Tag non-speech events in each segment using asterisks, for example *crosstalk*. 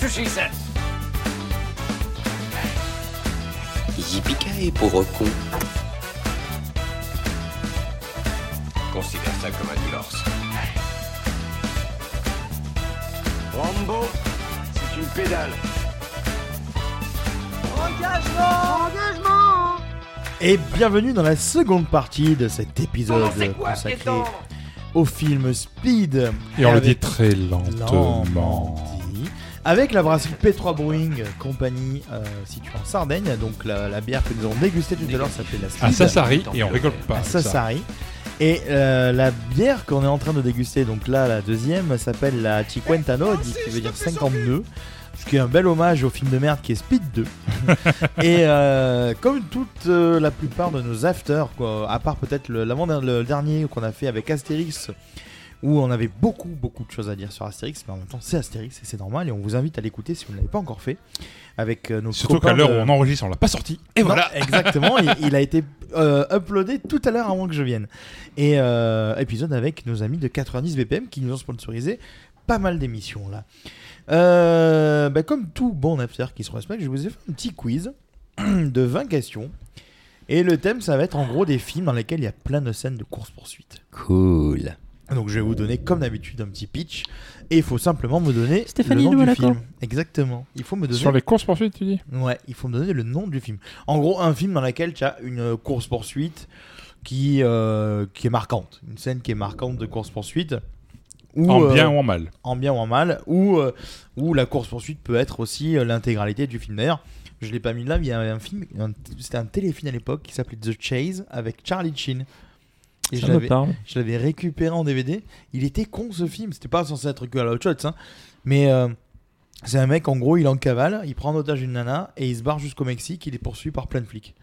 That's what she said. Yippee pauvre con. Considère ça comme un divorce. Rambo, c'est une pédale. Et bienvenue dans la seconde partie de cet épisode quoi, consacré au film Speed. Et on le dit très lentement. Avec la brasserie P3 Brewing Company euh, située en Sardaigne. Donc la, la bière que nous avons dégustée tout à l'heure s'appelait la Speed. À Sassari, et on rigole pas. à ça. Sassari. Et euh, la bière qu'on est en train de déguster, donc là la deuxième, s'appelle la Cinquantano, dit- qui veut dire 50 nœuds. Ce qui est un bel hommage au film de merde qui est Speed 2. *laughs* et euh, comme toute euh, la plupart de nos afters, quoi, à part peut-être le, l'avant- le dernier qu'on a fait avec Astérix, où on avait beaucoup beaucoup de choses à dire sur Astérix, mais en même temps c'est Astérix et c'est normal et on vous invite à l'écouter si vous ne l'avez pas encore fait. Avec euh, nos Surtout qu'à l'heure de- où on enregistre, on l'a pas sorti. Et non, voilà. *laughs* exactement. il, il a été euh, uploadé tout à l'heure avant que je vienne. Et euh, épisode avec nos amis de 90 BPM qui nous ont sponsorisé pas mal d'émissions là. Euh, bah, comme tout bon after qui se respecte, je vous ai fait un petit quiz *clears throat* de 20 questions. Et le thème, ça va être en gros des films dans lesquels il y a plein de scènes de course-poursuite. Cool. Donc je vais vous donner comme d'habitude un petit pitch. Et il faut simplement me donner Stéphanie le nom du film. Exactement. Il faut me donner Sur les courses poursuites, tu dis? Ouais, il faut me donner le nom du film. En gros, un film dans lequel tu as une course-poursuite qui, euh, qui est marquante. Une scène qui est marquante de course-poursuite. Ou, En euh, bien ou en mal. en bien ou en mal. Ou, euh, ou la course-poursuite peut être aussi euh, l'intégralité du film. D'ailleurs, je l'ai pas mis là, mais il y avait un film, c'était un téléfilm à l'époque qui s'appelait The Chase avec Charlie Sheen. Et Ça je me l'avais- parle. je l'avais récupéré en DVD. Il était con ce film. C'était pas censé être que à la Hot Shots, hein. Mais euh, c'est un mec, en gros, il est en cavale, il prend en otage une nana et il se barre jusqu'au Mexique. Il est poursuivi par plein de flics.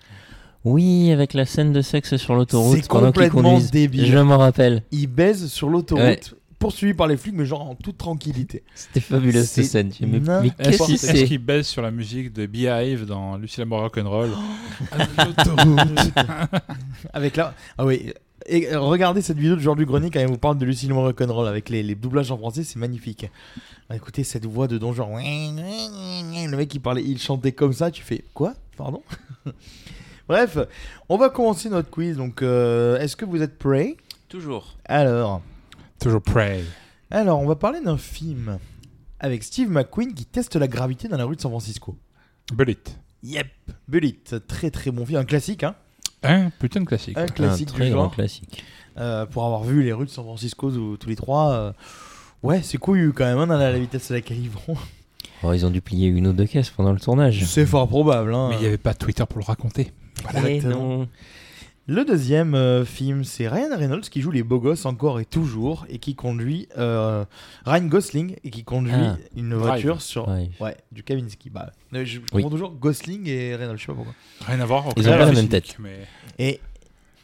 Oui, avec la scène de sexe sur l'autoroute C'est complètement débile. Je m'en rappelle. Il baise sur l'autoroute, Ouais. poursuivi par les flics, mais genre en toute tranquillité. C'était fabuleux cette scène. Mais, qu'est-ce qu'il est-ce qu'il baisse sur la musique de Beehive dans Lucille Amour Rock'n'Roll *laughs* Avec la. Ah oui. Et euh, regardez cette vidéo de Georges Grenier quand il vous parle de Lucille Moore Rock'n'Roll avec les, les doublages en français, c'est magnifique. Ah, écoutez cette voix de Don genre le mec il parlait, il chantait comme ça, tu fais quoi? Pardon? *laughs* Bref, on va commencer notre quiz. Donc, euh, est-ce que vous êtes prêts? Toujours. Alors, Toujours Prey. alors, on va parler d'un film avec Steve McQueen qui teste la gravité dans la rue de San Francisco. Bullet. Yep, Bullet, très très bon film, un classique, hein Un putain de classique. Un Un classique très du grand genre. classique. Euh, pour avoir vu les rues de San Francisco tous, les trois. euh, Ouais, c'est couillu quand même, hein, à la vitesse à laquelle ils vont. *laughs* Oh, ils ont dû plier une ou deux caisses pendant le tournage. C'est fort probable. Hein. Mais il n'y avait pas Twitter pour le raconter. Eh Exactement. non. Le deuxième euh, film, c'est Ryan Reynolds qui joue les beaux gosses encore et toujours et qui conduit euh, Ryan Gosling et qui conduit Ah. une Drive. voiture sur Ouais. ouais du Kavinsky. Bah, je, je Oui. confonds toujours Gosling et Reynolds, je sais pas pourquoi. Rien à voir. Ils ont pas la même tête. Mais... Et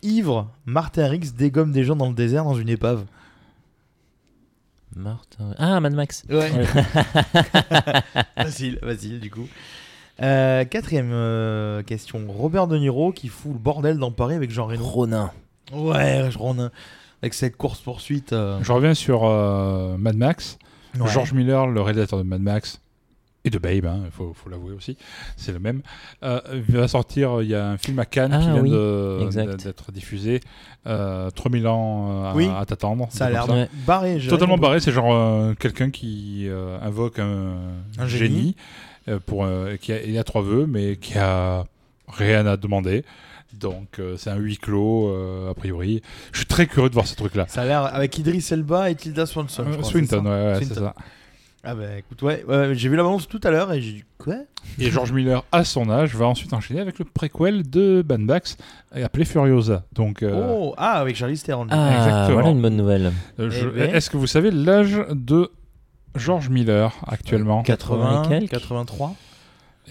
ivre, Martin Riggs dégomme des gens dans le désert dans une épave. Martin. Ah, Mad Max. Ouais. *laughs* facile, facile du coup. Euh, quatrième euh, question. Robert De Niro qui fout le bordel dans Paris avec Jean Reno. Ronin. Ouais, Ronin. Avec cette course poursuite. Je reviens sur euh, Mad Max. George Miller, le réalisateur de Mad Max et de Babe, il faut, faut l'avouer aussi, c'est le même. Euh, il va sortir, il y a un film à Cannes Ah qui vient oui, de- exact. d'être diffusé. Euh, 3000 ans euh, à, Oui, à t'attendre. Ça a c'est l'air comme Ouais. barré. Totalement barré, c'est genre euh, quelqu'un qui euh, invoque un, Un génie, génie. euh, pour, euh, qui a, il a trois vœux, mais qui a rien à demander. Donc euh, c'est un huis clos, euh, a priori. Je suis très curieux de voir ce truc-là. Ça a l'air avec Idris Elba et Tilda Swanson. je Euh, crois, Swinton, ouais, ouais, c'est ça. Ah bah écoute, ouais, ouais, j'ai vu la bande tout à l'heure et j'ai dit quoi? Et George Miller, à son âge, va ensuite enchaîner avec le préquel de Max, euh, appelé Furiosa. Donc, euh, Oh, ah, avec Charlie Theron. Ah, Exactement. voilà une bonne nouvelle. euh, je- eh ben. est-ce que vous savez l'âge de George Miller actuellement 80, et quelques. 83.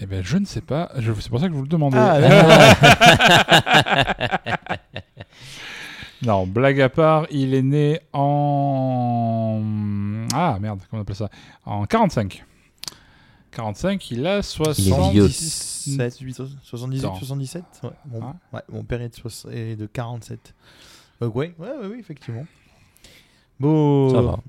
Eh ben, je ne sais pas. Je- C'est pour ça que je vous le demandais. Ah, *laughs* *laughs* non, blague à part, il est né en. Ah merde, comment on appelle ça? En 45. 45, il a 60. Il est vieux. 77, 78, Attends. 77 ouais. Mon, ouais, mon père est de, soix- est de 47. Donc, ouais, ouais, ouais, ouais, effectivement. Bon. Ça va.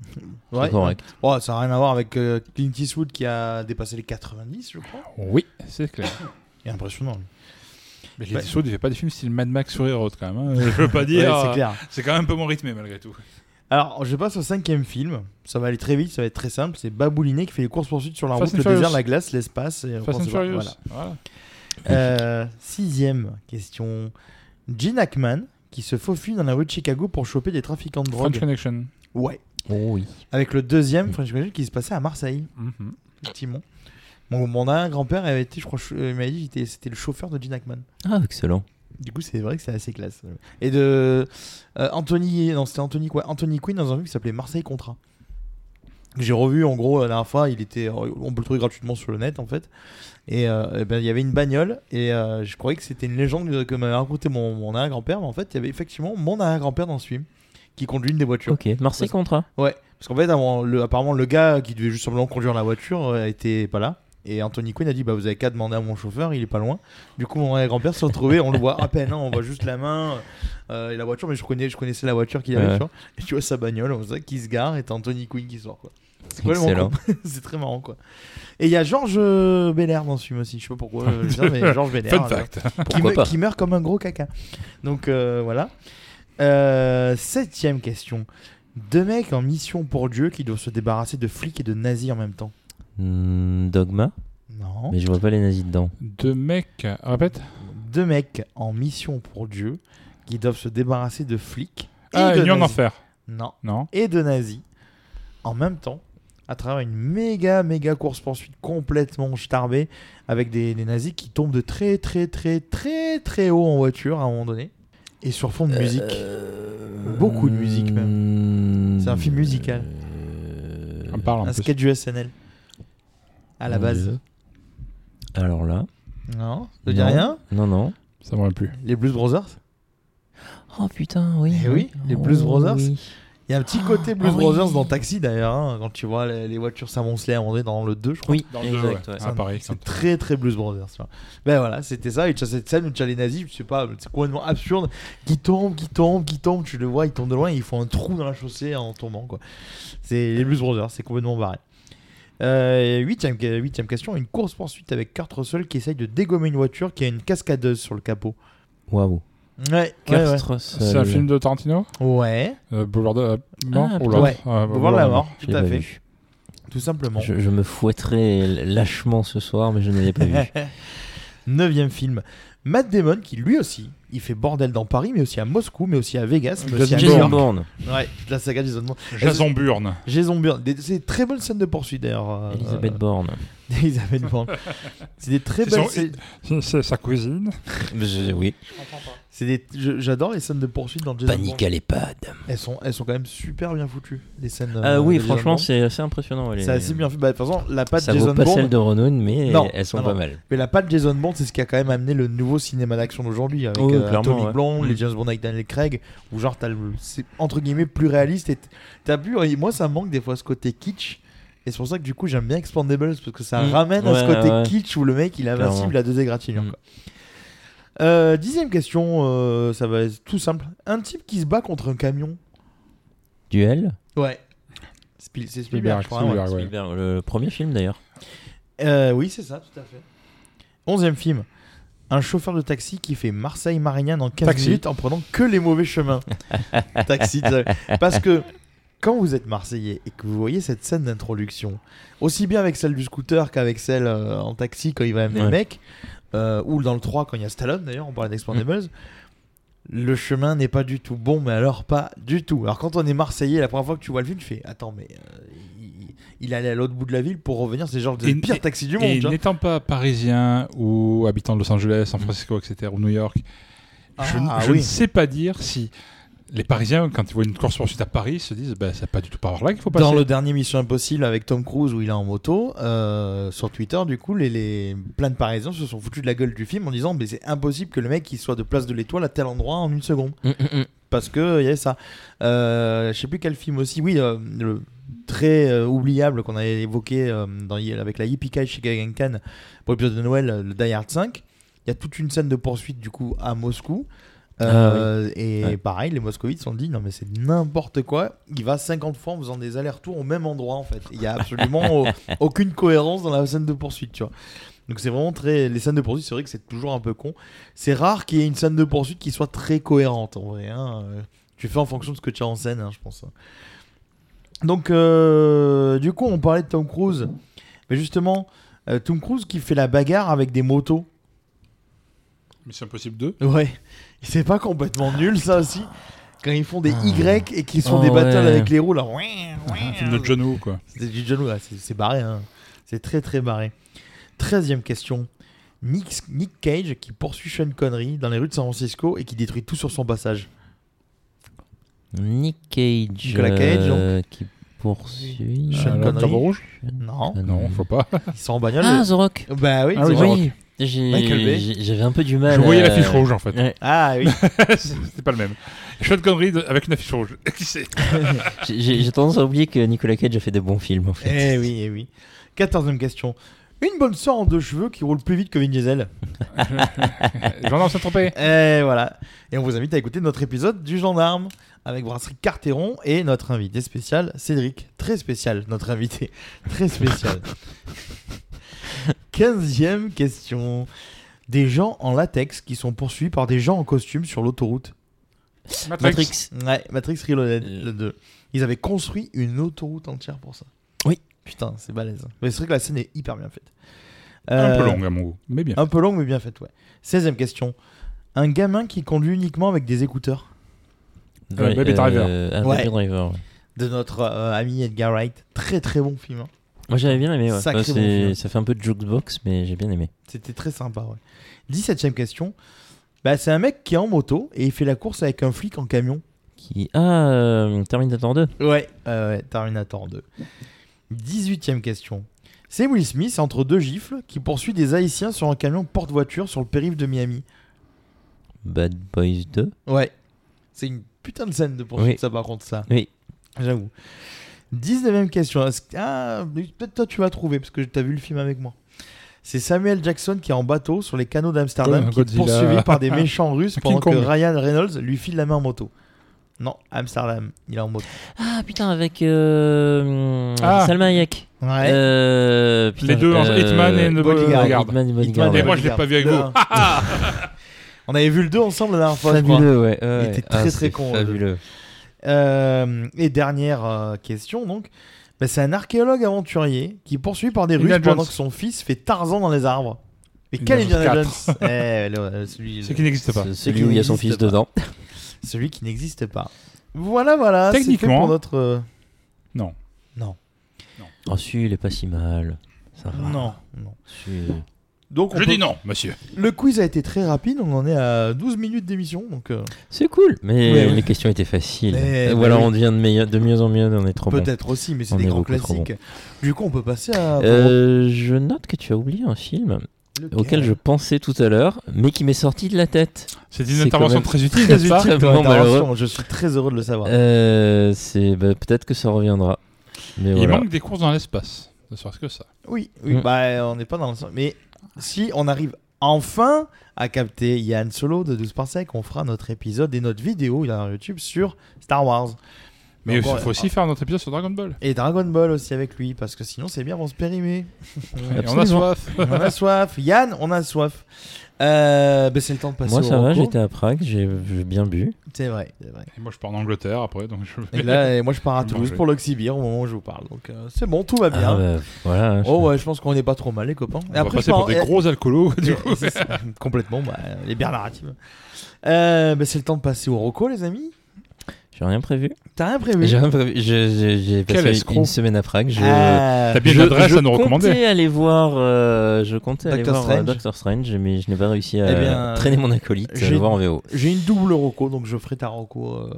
Ouais, correct. Ouais, ça n'a rien à voir avec euh, Clint Eastwood qui a dépassé les 90, je crois. Oui, c'est clair. *laughs* Il est impressionnant. lui. Mais Ouais. Clint Eastwood, il fait pas des films style Mad Max sur Road quand même. hein. *laughs* Je veux pas Ouais, dire. c'est clair. c'est quand même un peu mon rythmé malgré tout. Alors, je passe au cinquième film. Ça va aller très vite, ça va être très simple. C'est Babouliné qui fait les courses-poursuites sur la Fast route, and le Furious. désert, la glace, l'espace. et on Fast pense- and Furious. voilà. Voilà. Euh, sixième question. Gene Hackman qui se faufile dans la rue de Chicago pour choper des trafiquants de drogue. French Connection. Ouais. Oh oui. Avec le deuxième French Connection qui se passait à Marseille, Mhm. effectivement. Mon, mon grand-père avait été, je crois, euh, il m'a dit, c'était le chauffeur de Gene Hackman. Ah, excellent. Du coup, c'est vrai que c'est assez classe. Et de euh, Anthony, non, c'était Anthony quoi? Anthony Quinn dans un film qui s'appelait Marseille Contrat. J'ai revu en gros la dernière fois, il était, on peut le trouver gratuitement sur le net en fait. Et, euh, eh ben, il y avait une bagnole et euh, je croyais que c'était une légende que m'avait raconté mon, mon arrière-grand-père, mais en fait il y avait effectivement mon arrière-grand-père dans ce film qui conduit une des voitures. Ok, Marseille contrat. Ouais, parce qu'en fait, avant, le- apparemment, le gars qui devait juste simplement conduire la voiture euh, était pas là. Et Anthony Quinn a dit bah vous avez qu'à demander à mon chauffeur, il est pas loin. Du coup mon grand-père s'est retrouvé, on le voit à peine, hein, on voit juste la main euh, et la voiture, mais je connais, je connaissais la voiture qu'il avait. Ouais. tu vois. Et tu vois sa bagnole, on voit qui se gare et t'as Anthony Quinn qui sort quoi. C'est complètement *laughs* très marrant quoi. Et il y a Georges euh, Belair dans ce film aussi, je sais pas pourquoi, euh, je mais *laughs* Georges Belair. Fun euh, fact. qui, me- meurt comme un gros caca. Donc euh, voilà. Euh, septième question. Deux mecs en mission pour Dieu qui doivent se débarrasser de flics et de nazis en même temps. Hmm, Dogma, Non. mais je vois pas les nazis dedans. Deux mecs. Répète. Deux mecs en mission pour Dieu qui doivent se débarrasser de flics et Ah, de Union nazis. d'enfer. Non. Non. Et de nazis en même temps à travers une méga méga course poursuite complètement starbée avec des, des nazis qui tombent de très très très très très haut en voiture à un moment donné et sur fond de musique. Beaucoup de musique, même. C'est un film musical. On parle un plus. sketch du SNL. À la Mon base. Dieu. Alors là, Non, ça dit Non. rien non, non. Ça me va plus. Les Blues Brothers Oh putain, oui. Eh oui, les Blues Oh, Brothers. oui. Il y a un petit côté Blues Ah oui. Brothers dans Taxi d'ailleurs, hein, quand tu vois les, les voitures s'amonceler à un moment donné dans le 2, je crois. Oui, Dans le deux, exact. ouais. ouais. Ah, pareil. C'est quand- très très Blues Brothers. tu vois. Ben voilà, c'était ça. Et tu as cette scène où tu as les nazis, je sais pas, c'est complètement absurde, qui tombent, qui tombent, qui tombent. Tu le vois, ils tombent de loin, et ils font un trou dans la chaussée en tombant. quoi. C'est les Blues Brothers, c'est complètement barré. Euh, huitième, huitième question une course poursuite avec Kurt Russell qui essaye de dégommer une voiture qui a une cascadeuse sur le capot. Waouh. Ouais. C'est un film de Tarantino Ouais, euh, Boulevard de la mort Ah, ou l'autre ouais. Ah, Boulevard de la mort, Je tout à pas fait, vu. tout simplement. Je, je me fouetterai lâchement ce soir, mais je ne l'ai pas vu. *laughs* Neuvième film. Matt Damon, qui lui aussi, il fait bordel dans Paris, mais aussi à Moscou, mais aussi à Vegas, mais aussi à New Jason. Bourne. Ouais, la saga Jason Bourne. Jason Bourne. Jason Bourne. C'est très bonnes scènes de poursuite d'ailleurs. euh, Elisabeth Bourne. *laughs* euh, Elisabeth Bourne. C'est des très belles son- scènes. C'est- sa cousine. Je- oui. C'est des. je- J'adore les scènes de poursuite dans Jason Panique Bourne. à l'EHPAD. Elles sont, elles sont quand même super bien foutues. Les scènes. Ah euh, oui, franchement, c'est assez impressionnant. C'est assez bien fait. Bah, de toute façon, la patte Ça Jason vaut pas celle de Renault, mais Non, elles sont non, pas non. mal. Mais la patte Jason Bourne, c'est ce qui a quand même amené le nouveau cinéma d'action d'aujourd'hui avec Oui, euh, Tony ouais. Blonde, Mm. les James Bond avec Daniel Craig, où genre t'as le, c'est entre guillemets plus réaliste. Et t'as vu, moi ça me manque des fois ce côté kitsch. Et c'est pour ça que du coup j'aime bien Expandables parce que ça Mm. ramène à ce Ouais, côté ouais. kitsch où le mec il est invincible à deux égratignures. Mm. Euh, dixième question, euh, ça va être tout simple. Un type qui se bat contre un camion. Duel. Ouais. Spiel- c'est Spielberg, Spielberg, je crois. ouais. Spielberg, ouais. Spielberg, Le premier film d'ailleurs. Euh, oui, c'est ça, tout à fait. Onzième film. Un chauffeur de taxi qui fait Marseille-Marignane en 15 Taxi. minutes en prenant que les mauvais chemins. *laughs* taxi. Parce que quand vous êtes Marseillais et que vous voyez cette scène d'introduction, aussi bien avec celle du scooter qu'avec celle euh, en taxi quand il va amener le Ouais. mec, euh, ou dans le 3 quand il y a Stallone d'ailleurs, on parlait d'Expandables, le chemin n'est pas du tout bon, mais alors pas du tout. Alors quand on est Marseillais, la première fois que tu vois le film, tu fais Attends, mais euh, il, il allait à l'autre bout de la ville pour revenir, c'est genre le pire taxi du monde. Et n'étant pas parisien ou habitant de Los Angeles, San Francisco, etc., ou New York, je, Ah, je oui. ne sais pas dire si Les Parisiens, quand ils voient une course poursuite à Paris, se disent bah, c'est pas du tout par là qu'il faut passer. Dans le dernier Mission Impossible avec Tom Cruise où il est en moto, euh, sur Twitter, du coup, les, les plein de Parisiens se sont foutus de la gueule du film en disant mais c'est impossible que le mec il soit de place de l'étoile à tel endroit en une seconde. Mm, mm, mm. Parce que il y avait ça. Euh, je sais plus quel film aussi. Oui, euh, le très euh, oubliable qu'on avait évoqué euh, dans, avec la Yippee Kai Shikagenkan pour l'épisode de Noël, le Die Hard 5. Il y a toute une scène de poursuite du coup à Moscou. Euh, Et Ouais. pareil, les moscovites sont dit non mais c'est n'importe quoi. Il va 50 fois en faisant des allers-retours au même endroit en fait. Il y a absolument *laughs* au- aucune cohérence dans la scène de poursuite, tu vois. Donc c'est vraiment très les scènes de poursuite, c'est vrai que c'est toujours un peu con. C'est rare qu'il y ait une scène de poursuite qui soit très cohérente en vrai. hein. Tu fais en fonction de ce que tu as en scène, hein, je pense. Donc euh, du coup, on parlait de Tom Cruise, mais justement, euh, Tom Cruise qui fait la bagarre avec des motos. Mission Impossible 2. Ouais, c'est pas complètement nul ça aussi. Quand ils font des Ah. Y et qu'ils font Oh, des battles ouais. avec les roues là. Un film de John Woo, quoi. C'est du John Woo, c'est- c'est barré. hein. C'est très très barré. Treizième question. Nick, Nick Cage qui poursuit Sean Connery dans les rues de San Francisco et qui détruit tout sur son passage. Nick Cage. Nicolas Cage, euh, qui poursuit. Sean Euh, Connery. Rouge? Non, Euh, Non, faut pas. ils sont en bagnole. Ah, The Rock. bah oui, Ah oui, The The Rock. Oui. J'avais un peu du mal. Je voyais à- l'affiche rouge, en fait. Ouais. Ah oui. *laughs* C'était pas le même. Sean Connery de- avec une affiche rouge. *laughs* Qui sait *laughs* J'ai- tendance à oublier que Nicolas Cage a fait des bons films en fait. eh oui, eh oui. Quatorzième question. Une bonne sœur en deux cheveux qui roule plus vite que Vin Diesel. Gendarme s'est trompé. Et voilà. Et on vous invite à écouter notre épisode du gendarme avec Brasserie Carteron et notre invité spécial, Cédric. Très spécial, notre invité. Très spécial. Quinzième question. Des gens en latex qui sont poursuivis par des gens en costume sur l'autoroute. Matrix. Matrix. Ouais, Matrix Reloaded, Euh. le 2. Ils avaient construit une autoroute entière pour ça. Oui. Putain, c'est balèze. Mais c'est vrai que la scène est hyper bien faite. Un Euh, peu longue à mon goût, mais bien. Un peu longue, mais bien faite, ouais. 16ème question. Un gamin qui conduit uniquement avec des écouteurs. Euh, Baby Driver. Ouais. Baby Driver. ouais. De notre euh, ami Edgar Wright. Très très bon film. hein. Moi j'avais bien aimé. Ouais. Sacré bon c'est- film. ça fait un peu de jukebox, mais j'ai bien aimé. C'était très sympa, ouais. 17ème question. Bah, c'est un mec qui est en moto et il fait la course avec un flic en camion. Qui... Ah, euh, Terminator 2. Ouais, euh, ouais, Terminator 2. 18ème question. C'est Will Smith entre deux gifles qui poursuit des Haïtiens sur un camion porte-voiture sur le périph' de Miami. Bad Boys 2. Ouais. C'est une putain de scène de poursuite, Oui. ça, par contre, ça. Oui. J'avoue. 19ème question. Ah, peut-être toi tu vas trouver parce que t'as vu le film avec moi. C'est Samuel Jackson qui est en bateau sur les canaux d'Amsterdam Oh, qui est Godzilla. poursuivi par des méchants *laughs* russes King pendant que Kong. Ryan Reynolds lui file la main en moto. Non, Amsterdam, il est en moto. Ah putain, avec euh, Ah. Salma Hayek. Ouais. Euh, putain, Les deux, euh, Hitman et Bodyguard. Hitman et Bodyguard. Et moi, je l'ai pas vu avec vous. *laughs* On avait vu le 2 ensemble la dernière fois, je crois. Fabuleux, ouais. ouais. était Ah, très, c'est très con, le Fabuleux. Euh, et dernière euh, question donc. Bah, c'est un archéologue aventurier qui est poursuivi par des Indiana Russes pendant que son fils fait Tarzan dans les arbres. Mais quel Indiana Indiana Jones Eh, le- celui, Ce qui n'existe pas. Celui qui où il y a son n'existe fils pas. dedans. *laughs* celui qui n'existe pas. Voilà, voilà. c'est fait Techniquement- pour notre. euh, Non. Non. Oh, celui, il est pas si mal. Ça va. Non, non. Celui- Donc, on Je peut- dis non, monsieur. Le quiz a été très rapide. On en est à 12 minutes d'émission. Donc, euh, C'est cool, mais Ouais, ouais. les questions étaient faciles. Mais- Ou alors mais oui. on devient de, meilleur- de mieux en mieux, on est trop bon. peut-être aussi, mais c'est On des est grands beaucoup trop classiques. Du coup, on peut passer à. Euh, je note que tu as oublié un film Lequel auquel je pensais tout à l'heure, mais qui m'est sorti de la tête. C'est une C'est intervention même très *laughs* utile, Très n'est-ce pas utile ton Extrêmement intervention. malheureux. Je suis très heureux de le savoir. Euh, c'est bah, peut-être que ça reviendra. Mais Il voilà. manque des courses dans l'espace. Ne serait-ce que ça. Oui, oui Mm. bah on n'est pas dans le sens. Mais si on arrive enfin à capter Yann Solo de 12 par sec, on fera notre épisode et notre vidéo a un YouTube sur Star Wars. Mais il faut aussi faire notre épisode sur Dragon Ball. Et Dragon Ball aussi avec lui, parce que sinon c'est bien, on se périmer. *laughs* On a soif. on a soif. Yann, on a soif. Euh, bah, c'est le temps de passer Moi au ça va, reco. j'étais à Prague, j'ai j'ai bien bu. C'est vrai, c'est vrai. Et moi, je pars en Angleterre après, donc je Et là, et moi je pars à Je *laughs* Toulouse pour l'Oxybir au moment où je vous parle. Donc euh, c'est bon, tout va bien. Ah, bah, voilà. je- Oh ouais, je pense qu'on n'est pas trop mal les copains. on va passer pour des gros alcoolos. *laughs* Du Et- coup. et c'est ça, complètement, bah, les bières narratives. Euh, bah, c'est le temps de passer au Rocco, les amis. J'ai rien prévu. T'as rien prévu J'ai rien prévu. Je- je- J'ai passé escroc. une semaine à Prague. Je, Ah, T'as bien je, une adresse je à nous recommander. comptais aller voir, euh, je comptais aller Doctor voir euh, Strange. Doctor Strange, mais je n'ai pas réussi à Eh bien, traîner mon acolyte, j'ai- le voir en VO. J'ai une double roco, donc je ferai ta roco. euh,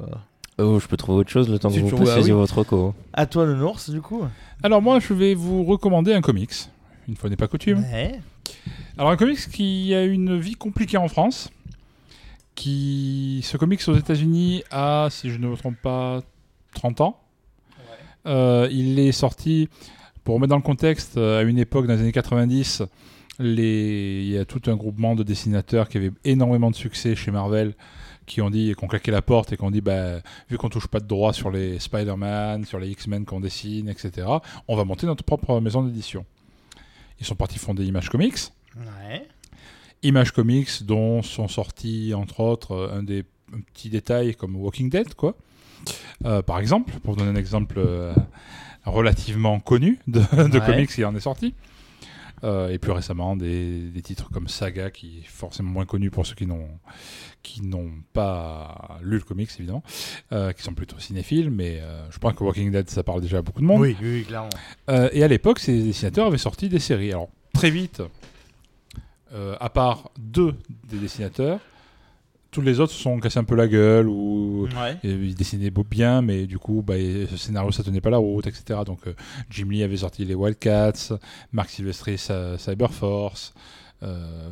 Oh, je peux trouver autre chose le temps Si que vous veux, ah oui. votre reco. À toi le Norse du coup Alors moi, je vais vous recommander un comics. Une fois n'est pas coutume. Ouais. Alors un comics qui a une vie compliquée en France. Qui ce comics aux États-Unis a, si je ne me trompe pas, 30 ans. Euh, il est sorti pour remettre dans le contexte euh, à une époque dans les années 90. Les... Il y a tout un groupement de dessinateurs qui avaient énormément de succès chez Marvel qui ont dit, qui ont claqué la porte et qui ont dit, bah, vu qu'on touche pas de droit sur les Spider-Man, sur les X-Men qu'on dessine, etc., on va monter notre propre maison d'édition. Ils sont partis fonder Image Comics. Ouais. Image Comics dont sont sortis entre autres euh, un des un petit détail comme Walking Dead quoi. Euh, par exemple, pour vous donner un exemple euh, relativement connu de, *laughs* de Ouais. comics qui en est sorti. Euh, et plus récemment des, des titres comme Saga qui est forcément moins connu pour ceux qui n'ont qui n'ont pas lu le comics évidemment, euh, qui sont plutôt cinéphiles, mais euh, je pense que Walking Dead ça parle déjà à beaucoup de monde. Oui, oui, clairement. Et à l'époque, ces dessinateurs avaient sorti des séries. Alors, très vite, euh, à part deux des dessinateurs, tous les autres se sont cassés un peu la gueule ou Ouais. ils dessinaient bien, mais du coup, bah, ce scénario, ça tenait pas la route, etc. Donc, euh, Jim Lee avait sorti les Wildcats, Mark Silvestri, sa- Cyberforce, euh,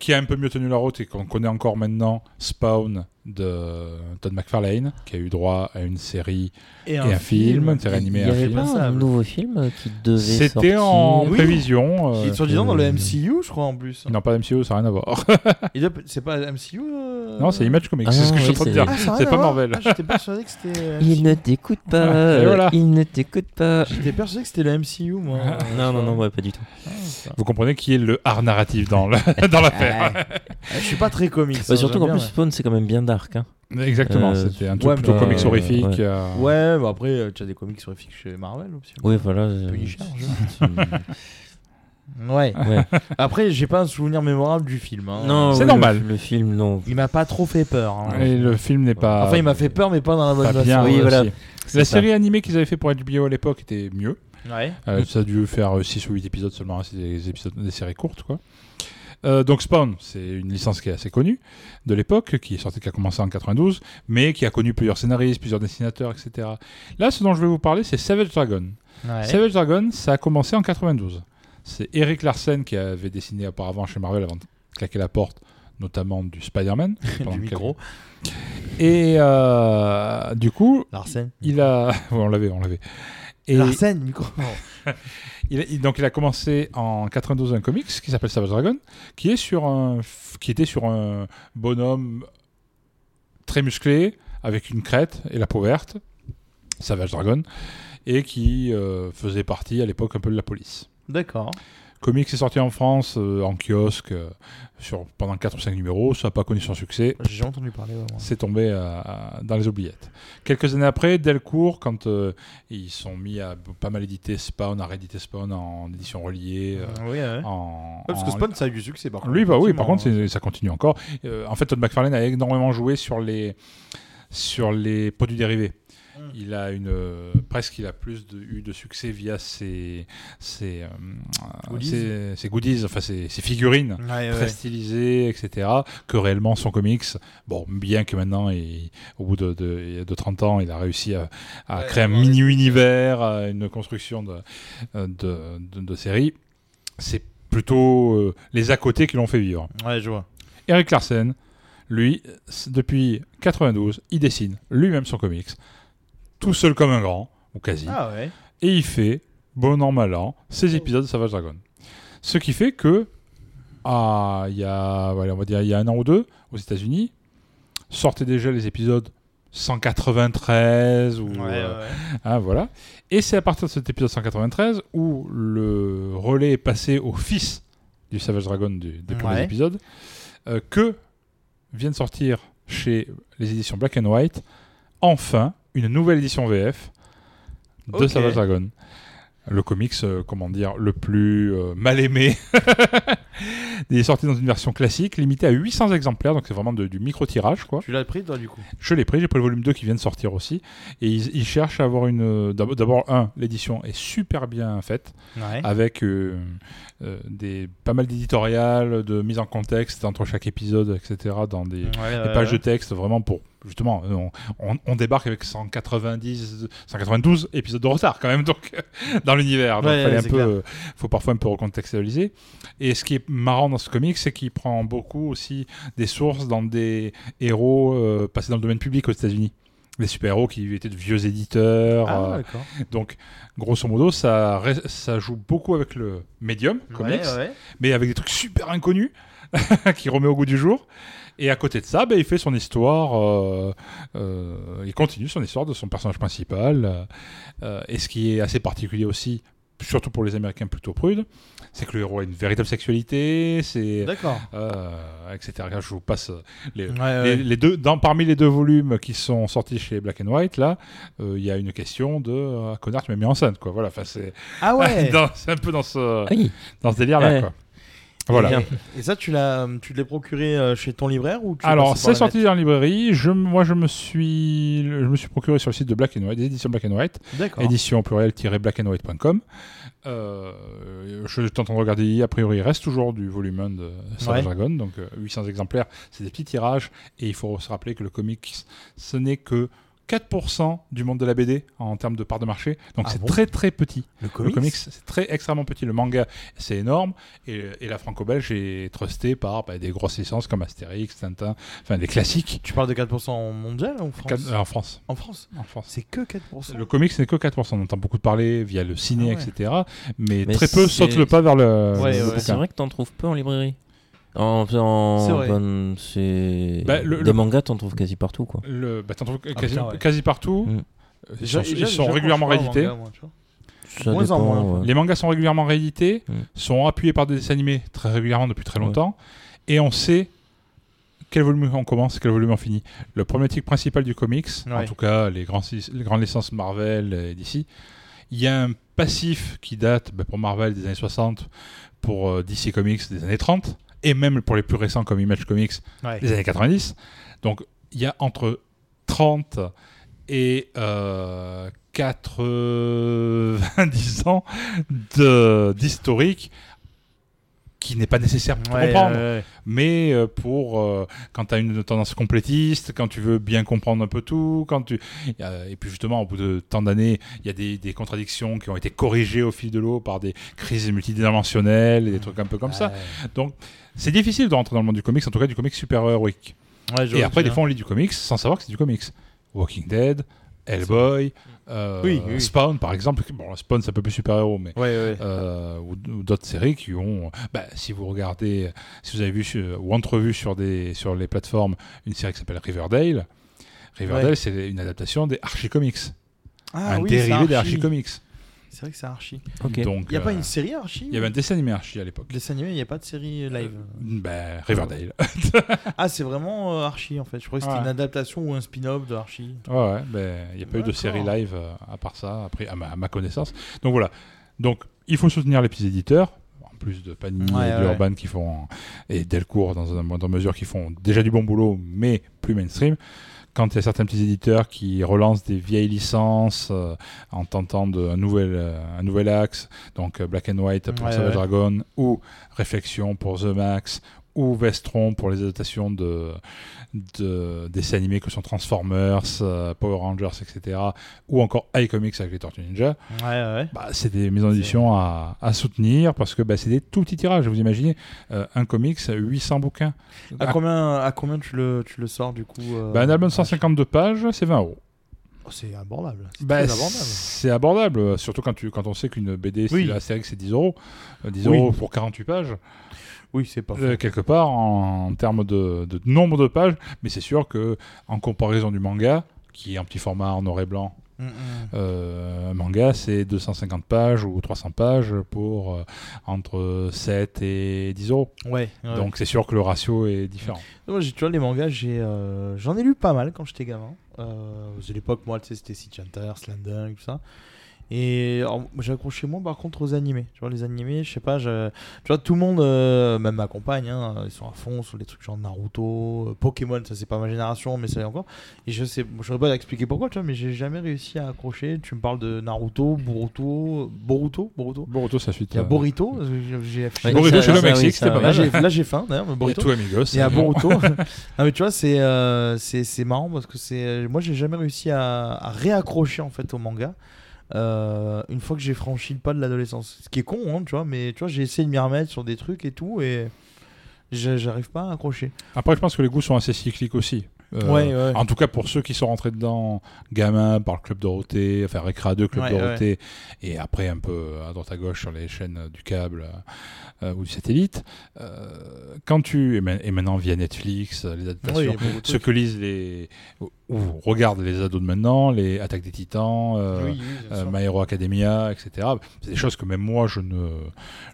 qui a un peu mieux tenu la route et qu'on connaît encore maintenant, Spawn de Todd McFarlane, qui a eu droit à une série Et et un film, une série Il animée y et un avait film. pas un nouveau film euh, qui devait C'était sortir en Oui. prévision. Qui euh, est soi-disant dans le euh, MCU, je crois en plus. Non, pas MCU, ça n'a rien à voir. *laughs* Il C'est pas MCU euh, non, c'est Image Comics, Ah c'est ce que je suis en oui, train de dire. Ah, c'est pas. Marvel. Ah, J'étais persuadé que c'était. Il ne t'écoute pas. Voilà. euh, Il ne t'écoute pas. J'étais persuadé que c'était le MCU, moi. Non, non, non, ouais, pas du tout. Ah. Vous comprenez qui est le art narratif *laughs* dans l'affaire. Ah, Je suis pas très comics. Bah, hein, surtout qu'en plus. Spawn, c'est quand même bien Hein. Exactement, Euh, c'était un truc ouais, plutôt comics euh, horrifique. ouais. euh, Ouais, bah après, euh, tu as des comics horrifiques chez Marvel aussi. Oui, voilà. *laughs* Ouais. ouais. Après, j'ai pas un souvenir mémorable du film. hein. Non, C'est oui, normal. Le, le film, non. Il m'a pas trop fait peur. hein. Et le film n'est pas. Enfin, il m'a fait peur, mais pas dans la bonne façon. Oui, voilà. La ça. série animée qu'ils avaient fait pour HBO à l'époque était mieux. Ouais. Euh, ça a dû faire 6 ou 8 épisodes seulement, hein, c'est des, épisodes, des séries courtes quoi. Euh, donc Spawn, c'est une licence qui est assez connue de l'époque, qui est sortie, qui a commencé en 92, mais qui a connu plusieurs scénaristes, plusieurs dessinateurs, etc. Là, ce dont je vais vous parler, c'est Savage Dragon. Ouais. Savage Dragon, ça a commencé en 92. C'est Eric Larsen qui avait dessiné auparavant chez Marvel avant de claquer la porte, notamment du Spider-Man. *laughs* du micro. Et euh, du coup, Larsen. il a. *laughs* Ouais, on l'avait, on l'avait. Et micro. *laughs* il donc il a commencé en 92 un comics qui s'appelle Savage Dragon, qui est sur un, qui était sur un bonhomme très musclé avec une crête et la peau verte, Savage Dragon, et qui euh, faisait partie à l'époque un peu de la police. D'accord. Comics est sorti en France euh, en kiosque euh, sur, pendant 4 ou 5 numéros, ça n'a pas connu son succès, J'ai entendu parler c'est tombé euh, dans les oubliettes. Quelques années après, Delcourt, quand euh, ils sont mis à pas mal éditer Spawn, à rééditer Spawn en édition reliée, euh, oui, ouais. en, parce que en- Spawn, ça a eu du succès par contre. lui, bah oui, par contre, ça continue encore. En fait, Todd McFarlane a énormément joué sur les, sur les produits dérivés. Il a une euh, presque il a plus de, eu de succès via ses ses, euh, Goodies. ses- ses goodies, enfin ses, ses figurines Ouais, ouais. très stylisées, etc. Que réellement son comics. Bon, bien que maintenant, il- au bout de, de, de 30 ans, il a réussi à, à Ouais, créer un mini-univers, à une construction de, de, série. C'est plutôt euh, les à côté qui l'ont fait vivre. Ouais, je vois. Eric Larsen, lui, depuis 92, il dessine lui-même son comics, tout seul comme un grand, ou quasi, Ah ouais. et il fait, bon an, mal an, ses épisodes de Savage Dragon. Ce qui fait que, ah, il y a, voilà, on va dire, il y a un an ou deux, aux États-Unis, sortaient déjà les épisodes 193 ou Ouais, euh, ouais. ah, voilà. Et c'est à partir de cet épisode 193 où le relais est passé au fils du Savage Dragon du, des premiers épisodes euh, que viennent sortir chez les éditions Black and White enfin une nouvelle édition VF de. Savage Dragon. le comics, euh, comment dire, le plus euh, mal aimé. *laughs* Il est sorti dans une version classique, limitée à 800 exemplaires, donc c'est vraiment de- du micro-tirage, quoi. Tu l'as pris toi du coup? Je l'ai pris, j'ai pris le volume 2 qui vient de sortir aussi. Et ils, ils cherchent à avoir une. euh, d'ab- D'abord, un, l'édition est super bien faite, Ouais. avec euh, des, pas mal d'éditorial, de mise en contexte entre chaque épisode, etc., dans des, des pages de texte, vraiment pour. Justement, euh, on, on- on débarque avec 190, 192 épisodes de retard quand même, donc *laughs* dans l'univers. Donc, Ouais, clair. euh, faut parfois un peu recontextualiser. Et ce qui est marrant dans ce comic, c'est qu'il prend beaucoup aussi des sources dans des héros euh, passés dans le domaine public aux États-Unis. Des super-héros qui étaient de vieux éditeurs. Ah, euh, donc, grosso modo, ça, joue beaucoup avec le médium, comics, Ouais, ouais. mais avec des trucs super inconnus *laughs* qui remet au goût du jour. Et à côté de ça, ben, il fait son histoire, euh, euh, il continue son histoire de son personnage principal. euh, et ce qui est assez particulier aussi, surtout pour les Américains plutôt prudes, c'est que le héros a une véritable sexualité, c'est D'accord. euh, etc. Je vous passe les, Ouais, les- ouais. les deux, dans, parmi les deux volumes qui sont sortis chez Black and White, là, euh, il y a une question de euh, connard, tu m'as mis enceinte, quoi. Voilà, enfin, c'est Ah ouais. *laughs* c'est un peu dans ce, oui. dans ce délire-là, Ouais. quoi. Voilà. Et, ça, tu l'as, tu l'as procuré euh, chez ton libraire ou tu l'as Alors, c'est sorti dans la librairie. Je, moi, je me suis, je me suis procuré sur le site de Black and White, des éditions Black and White, édition pluriel-blackandwhite.com. Euh, je suis en train de regarder, a priori, il reste toujours du volume 1 de Savage Ouais. Dragon, donc euh, 800 exemplaires, c'est des petits tirages, et il faut se rappeler que le comics, ce n'est que 4% du monde de la BD en termes de part de marché, donc Ah c'est bon très très petit. Le Le comics. comics, c'est très extrêmement petit. Le manga, c'est énorme. Et, et la franco-belge est trustée par bah, des grosses licences comme Astérix, Tintin, enfin des classiques. Tu parles de 4% mondial ou en France euh, en France. En France En France. C'est que 4%. Le comics n'est que 4%. On entend beaucoup parler via le ciné, Ah ouais. etc. Mais, Mais très peu c'est- sautent le pas vers le. Ouais, le ouais. C'est vrai que t'en trouves peu en librairie. En, en- C'est Bah, le- des le- mangas, t'en trouves quasi partout, quoi. Le, bah, t'en trouves quasi, putain, ouais. quasi partout. Mm. Euh, Ils sont, ils sont régulièrement réédités. manga, moi, tu vois. Ça Moins en dépend, moins. ouais. Les mangas sont régulièrement réédités, Mm. sont appuyés par des dessins animés très régulièrement depuis très Ouais. longtemps, et on sait quel volume on commence, quel volume on finit. Le problématique principal du comics, en tout cas les, grands, les grandes licences Marvel et DC, il y a un passif qui date bah, pour Marvel des années 60, pour euh, DC Comics des années 30, et même pour les plus récents comme Image Comics Ouais. des années 90. Donc il y a entre 30 et euh, 90 *laughs* ans d'historique qui n'est pas nécessaire pour Ouais, comprendre, ouais, ouais. mais euh, pour euh, quand tu as une tendance complétiste, quand tu veux bien comprendre un peu tout, quand tu et puis justement au bout de tant d'années, il y a des, des contradictions qui ont été corrigées au fil de l'eau par des crises multidimensionnelles et des trucs un peu comme ça. Donc c'est difficile de rentrer dans le monde du comics, en tout cas du comics super-héroïque. Ouais, Et après, des fois, on lit du comics sans savoir que c'est du comics. Walking Dead, Hellboy, euh, Oui, oui, oui. Spawn, par exemple. Bon, Spawn, c'est un peu plus super-héros, mais. bien. Ouais, ouais. euh, ou, ou d'autres séries qui ont. Bah, si vous regardez, si vous avez vu sur- ou entrevu sur, des, sur les plateformes une série qui s'appelle Riverdale, Riverdale, Ouais. c'est une adaptation des Archie Comics, Ah un oui, dérivé des. Archie Comics. C'est vrai que c'est Archie. Donc, Il n'y a pas euh, une série Archie il y avait un dessin animé Archie à l'époque. Dessin animé, il n'y a pas de série live. Bah, Riverdale. *laughs* Ah, c'est vraiment euh, Archie en fait. Je crois que c'était Ouais. une adaptation ou un spin-off de Archie. Ouais, ouais, ben, il n'y a pas eu de série live euh, à part ça, après, à, ma, à ma connaissance. Donc voilà. Donc, il faut soutenir les petits éditeurs, en plus de Panini Ouais, et de ouais. Urban qui font, et Delcourt dans une moindre mesure, qui font déjà du bon boulot, mais plus mainstream. Quand il y a certains petits éditeurs qui relancent des vieilles licences euh, en tentant de, un, nouvel, euh, un nouvel axe, donc euh, Black and White pour Ouais, Savage ouais. Dragon, ou Réflexion pour The Max, ou Vestron pour les adaptations de, de dessins animés que sont Transformers, euh, Power Rangers, etc. Ou encore iComics avec les Tortues Ninja. Ouais, ouais. Bah, c'est des maisons d'édition à, à soutenir parce que bah, c'est des tout petits tirages. Vous imaginez euh, un comics, 800 bouquins. À Ah, combien, à combien tu, le, tu le sors du coup euh, bah, un album de Archie 152 pages, c'est 20 euros. Oh, C'est abordable. C'est Bah, très abordable. c'est abordable, surtout quand, tu, quand on sait qu'une BD Oui. style Astérix c'est 10 euros. Euh, 10 Oui. euros pour 48 pages. Oui, c'est pas Euh, quelque part en, en termes de, de nombre de pages, mais c'est sûr que en comparaison du manga, qui est en petit format en noir et blanc, Mm, mm. euh, un manga c'est 250 pages ou 300 pages pour euh, entre 7 et 10 euros. Ouais. ouais. Donc c'est sûr que le ratio est différent. Moi, j'ai- tu vois, les mangas, j'ai, euh, j'en ai lu pas mal quand j'étais gamin. Euh, c'est l'époque, moi, c'était City Hunter, Slandung, tout ça. Et alors, moi, j'ai accroché moins par contre aux animés. Tu vois, les animés, je sais pas, je... tu vois, tout le monde, euh, même ma compagne, hein, ils sont à fond sur les trucs genre Naruto, euh, Pokémon, ça c'est pas ma génération, mais ça l'est encore. Et je sais, je saurais pas expliquer pourquoi, tu vois, mais j'ai jamais réussi à accrocher. Tu me parles de Naruto, Boruto, Boruto, Boruto. Boruto, ça suite. Il y a euh, Borito, j'ai- Ouais, Boruto chez le Mexique, c'était pas mal. là, j'ai faim d'ailleurs, mais Et Boruto. tout, amigos. Et à Boruto. *laughs* non mais tu vois, c'est euh, c'est marrant parce que c'est moi j'ai jamais réussi à, à réaccrocher en fait au manga. Euh, une fois que j'ai franchi le pas de l'adolescence, ce qui est con, hein, tu vois, mais tu vois, j'ai essayé de m'y remettre sur des trucs et tout, et j'a- j'arrive pas à accrocher. Après, je pense que les goûts sont assez cycliques aussi. Euh, Ouais, ouais. En tout cas, pour ceux qui sont rentrés dedans, gamins par le Club Dorothée, enfin Récréa 2, Club Ouais, Dorothée, et après un peu à droite à gauche sur les chaînes du câble euh, ou du satellite. Euh, quand tu et, ma- et maintenant via Netflix, les Oui, adaptations, de ce que lisent les ou, ou regardent les ados de maintenant, les Attaques des Titans. euh, Oui, oui, bien euh. My Hero Academia, etc. C'est des choses que même moi je ne,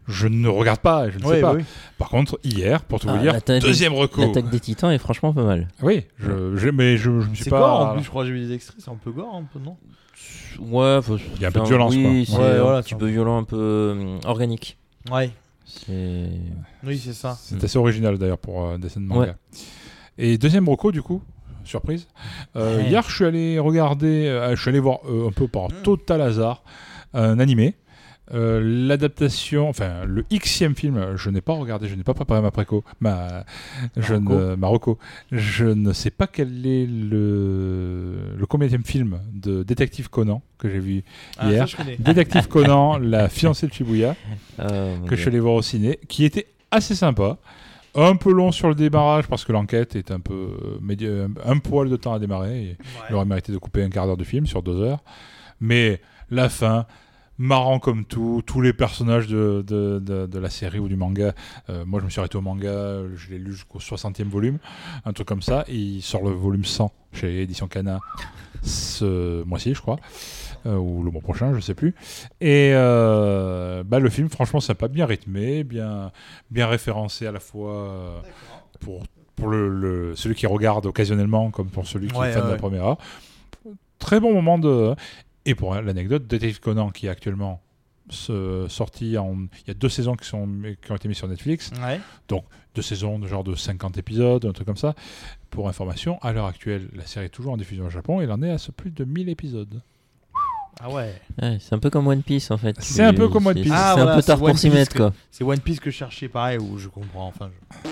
je ne regarde pas et je ne Ouais, sais pas. oui. Par contre, hier, pour tout Ah, vous dire, l'attaque des- deuxième recours. L'attaque des titans est franchement pas mal. Oui, je, je- mais je, je me suis C'est pas. gore en plus, je crois, j'ai vu des extraits, c'est un peu gore un peu, non? Ouais, faut- Il y a un peu de violence, oui, quoi. c'est Ouais, un petit c'est un peu violent, un peu euh, organique. Ouais, C'est. oui, c'est ça. C'est assez original d'ailleurs pour euh, un dessin de manga. Ouais. Et deuxième reco, du coup, surprise. euh, Ouais. Hier, je suis allé regarder, euh, je suis allé voir euh, un peu par Mm. total hasard un animé. L'adaptation, enfin le Xème film, je n'ai pas regardé, je n'ai pas préparé ma préco, ma, je ne, ma reco. Je ne sais pas quel est le, le combienième film de Détective Conan que j'ai vu Ah, hier. Détective *laughs* Conan, la fiancée de Shibuya. Mon que je suis allé voir au ciné, qui était assez sympa. Un peu long sur le démarrage parce que l'enquête est un peu euh, médi- un, poil de temps à démarrer. et Il aurait mérité de couper un quart d'heure de film sur deux heures. Mais la fin, marrant comme tout, tous les personnages de, de, de- de la série ou du manga. euh, moi, je me suis arrêté au manga, euh, je l'ai lu jusqu'au 60e volume, un truc comme ça. Et il sort le volume 100 chez Édition Cana ce mois-ci, je crois. Euh, ou le mois prochain, je sais plus. Et euh, bah, le film, franchement, sympa, bien rythmé, bien, bien référencé à la fois euh, pour, pour le, le- celui qui regarde occasionnellement comme pour celui qui Ouais, est fan ouais, de la première heure. Très bon moment de. Et pour l'anecdote, Detective Conan, qui est actuellement se- sorti en. Il y a deux saisons qui, sont, qui ont été mises sur Netflix. Ouais. Deux saisons de genre de 50 épisodes, un truc comme ça. Pour information, à l'heure actuelle, la série est toujours en diffusion au Japon et il en est à ce plus de 1000 épisodes. Ah ouais. Ouais, c'est un peu comme One Piece en fait. C'est un peu comme One C'est- Piece. C'est Ah, un voilà, peu tard c'est pour s'y mettre que- quoi. C'est One Piece que je cherchais pareil, où je comprends. Enfin, je-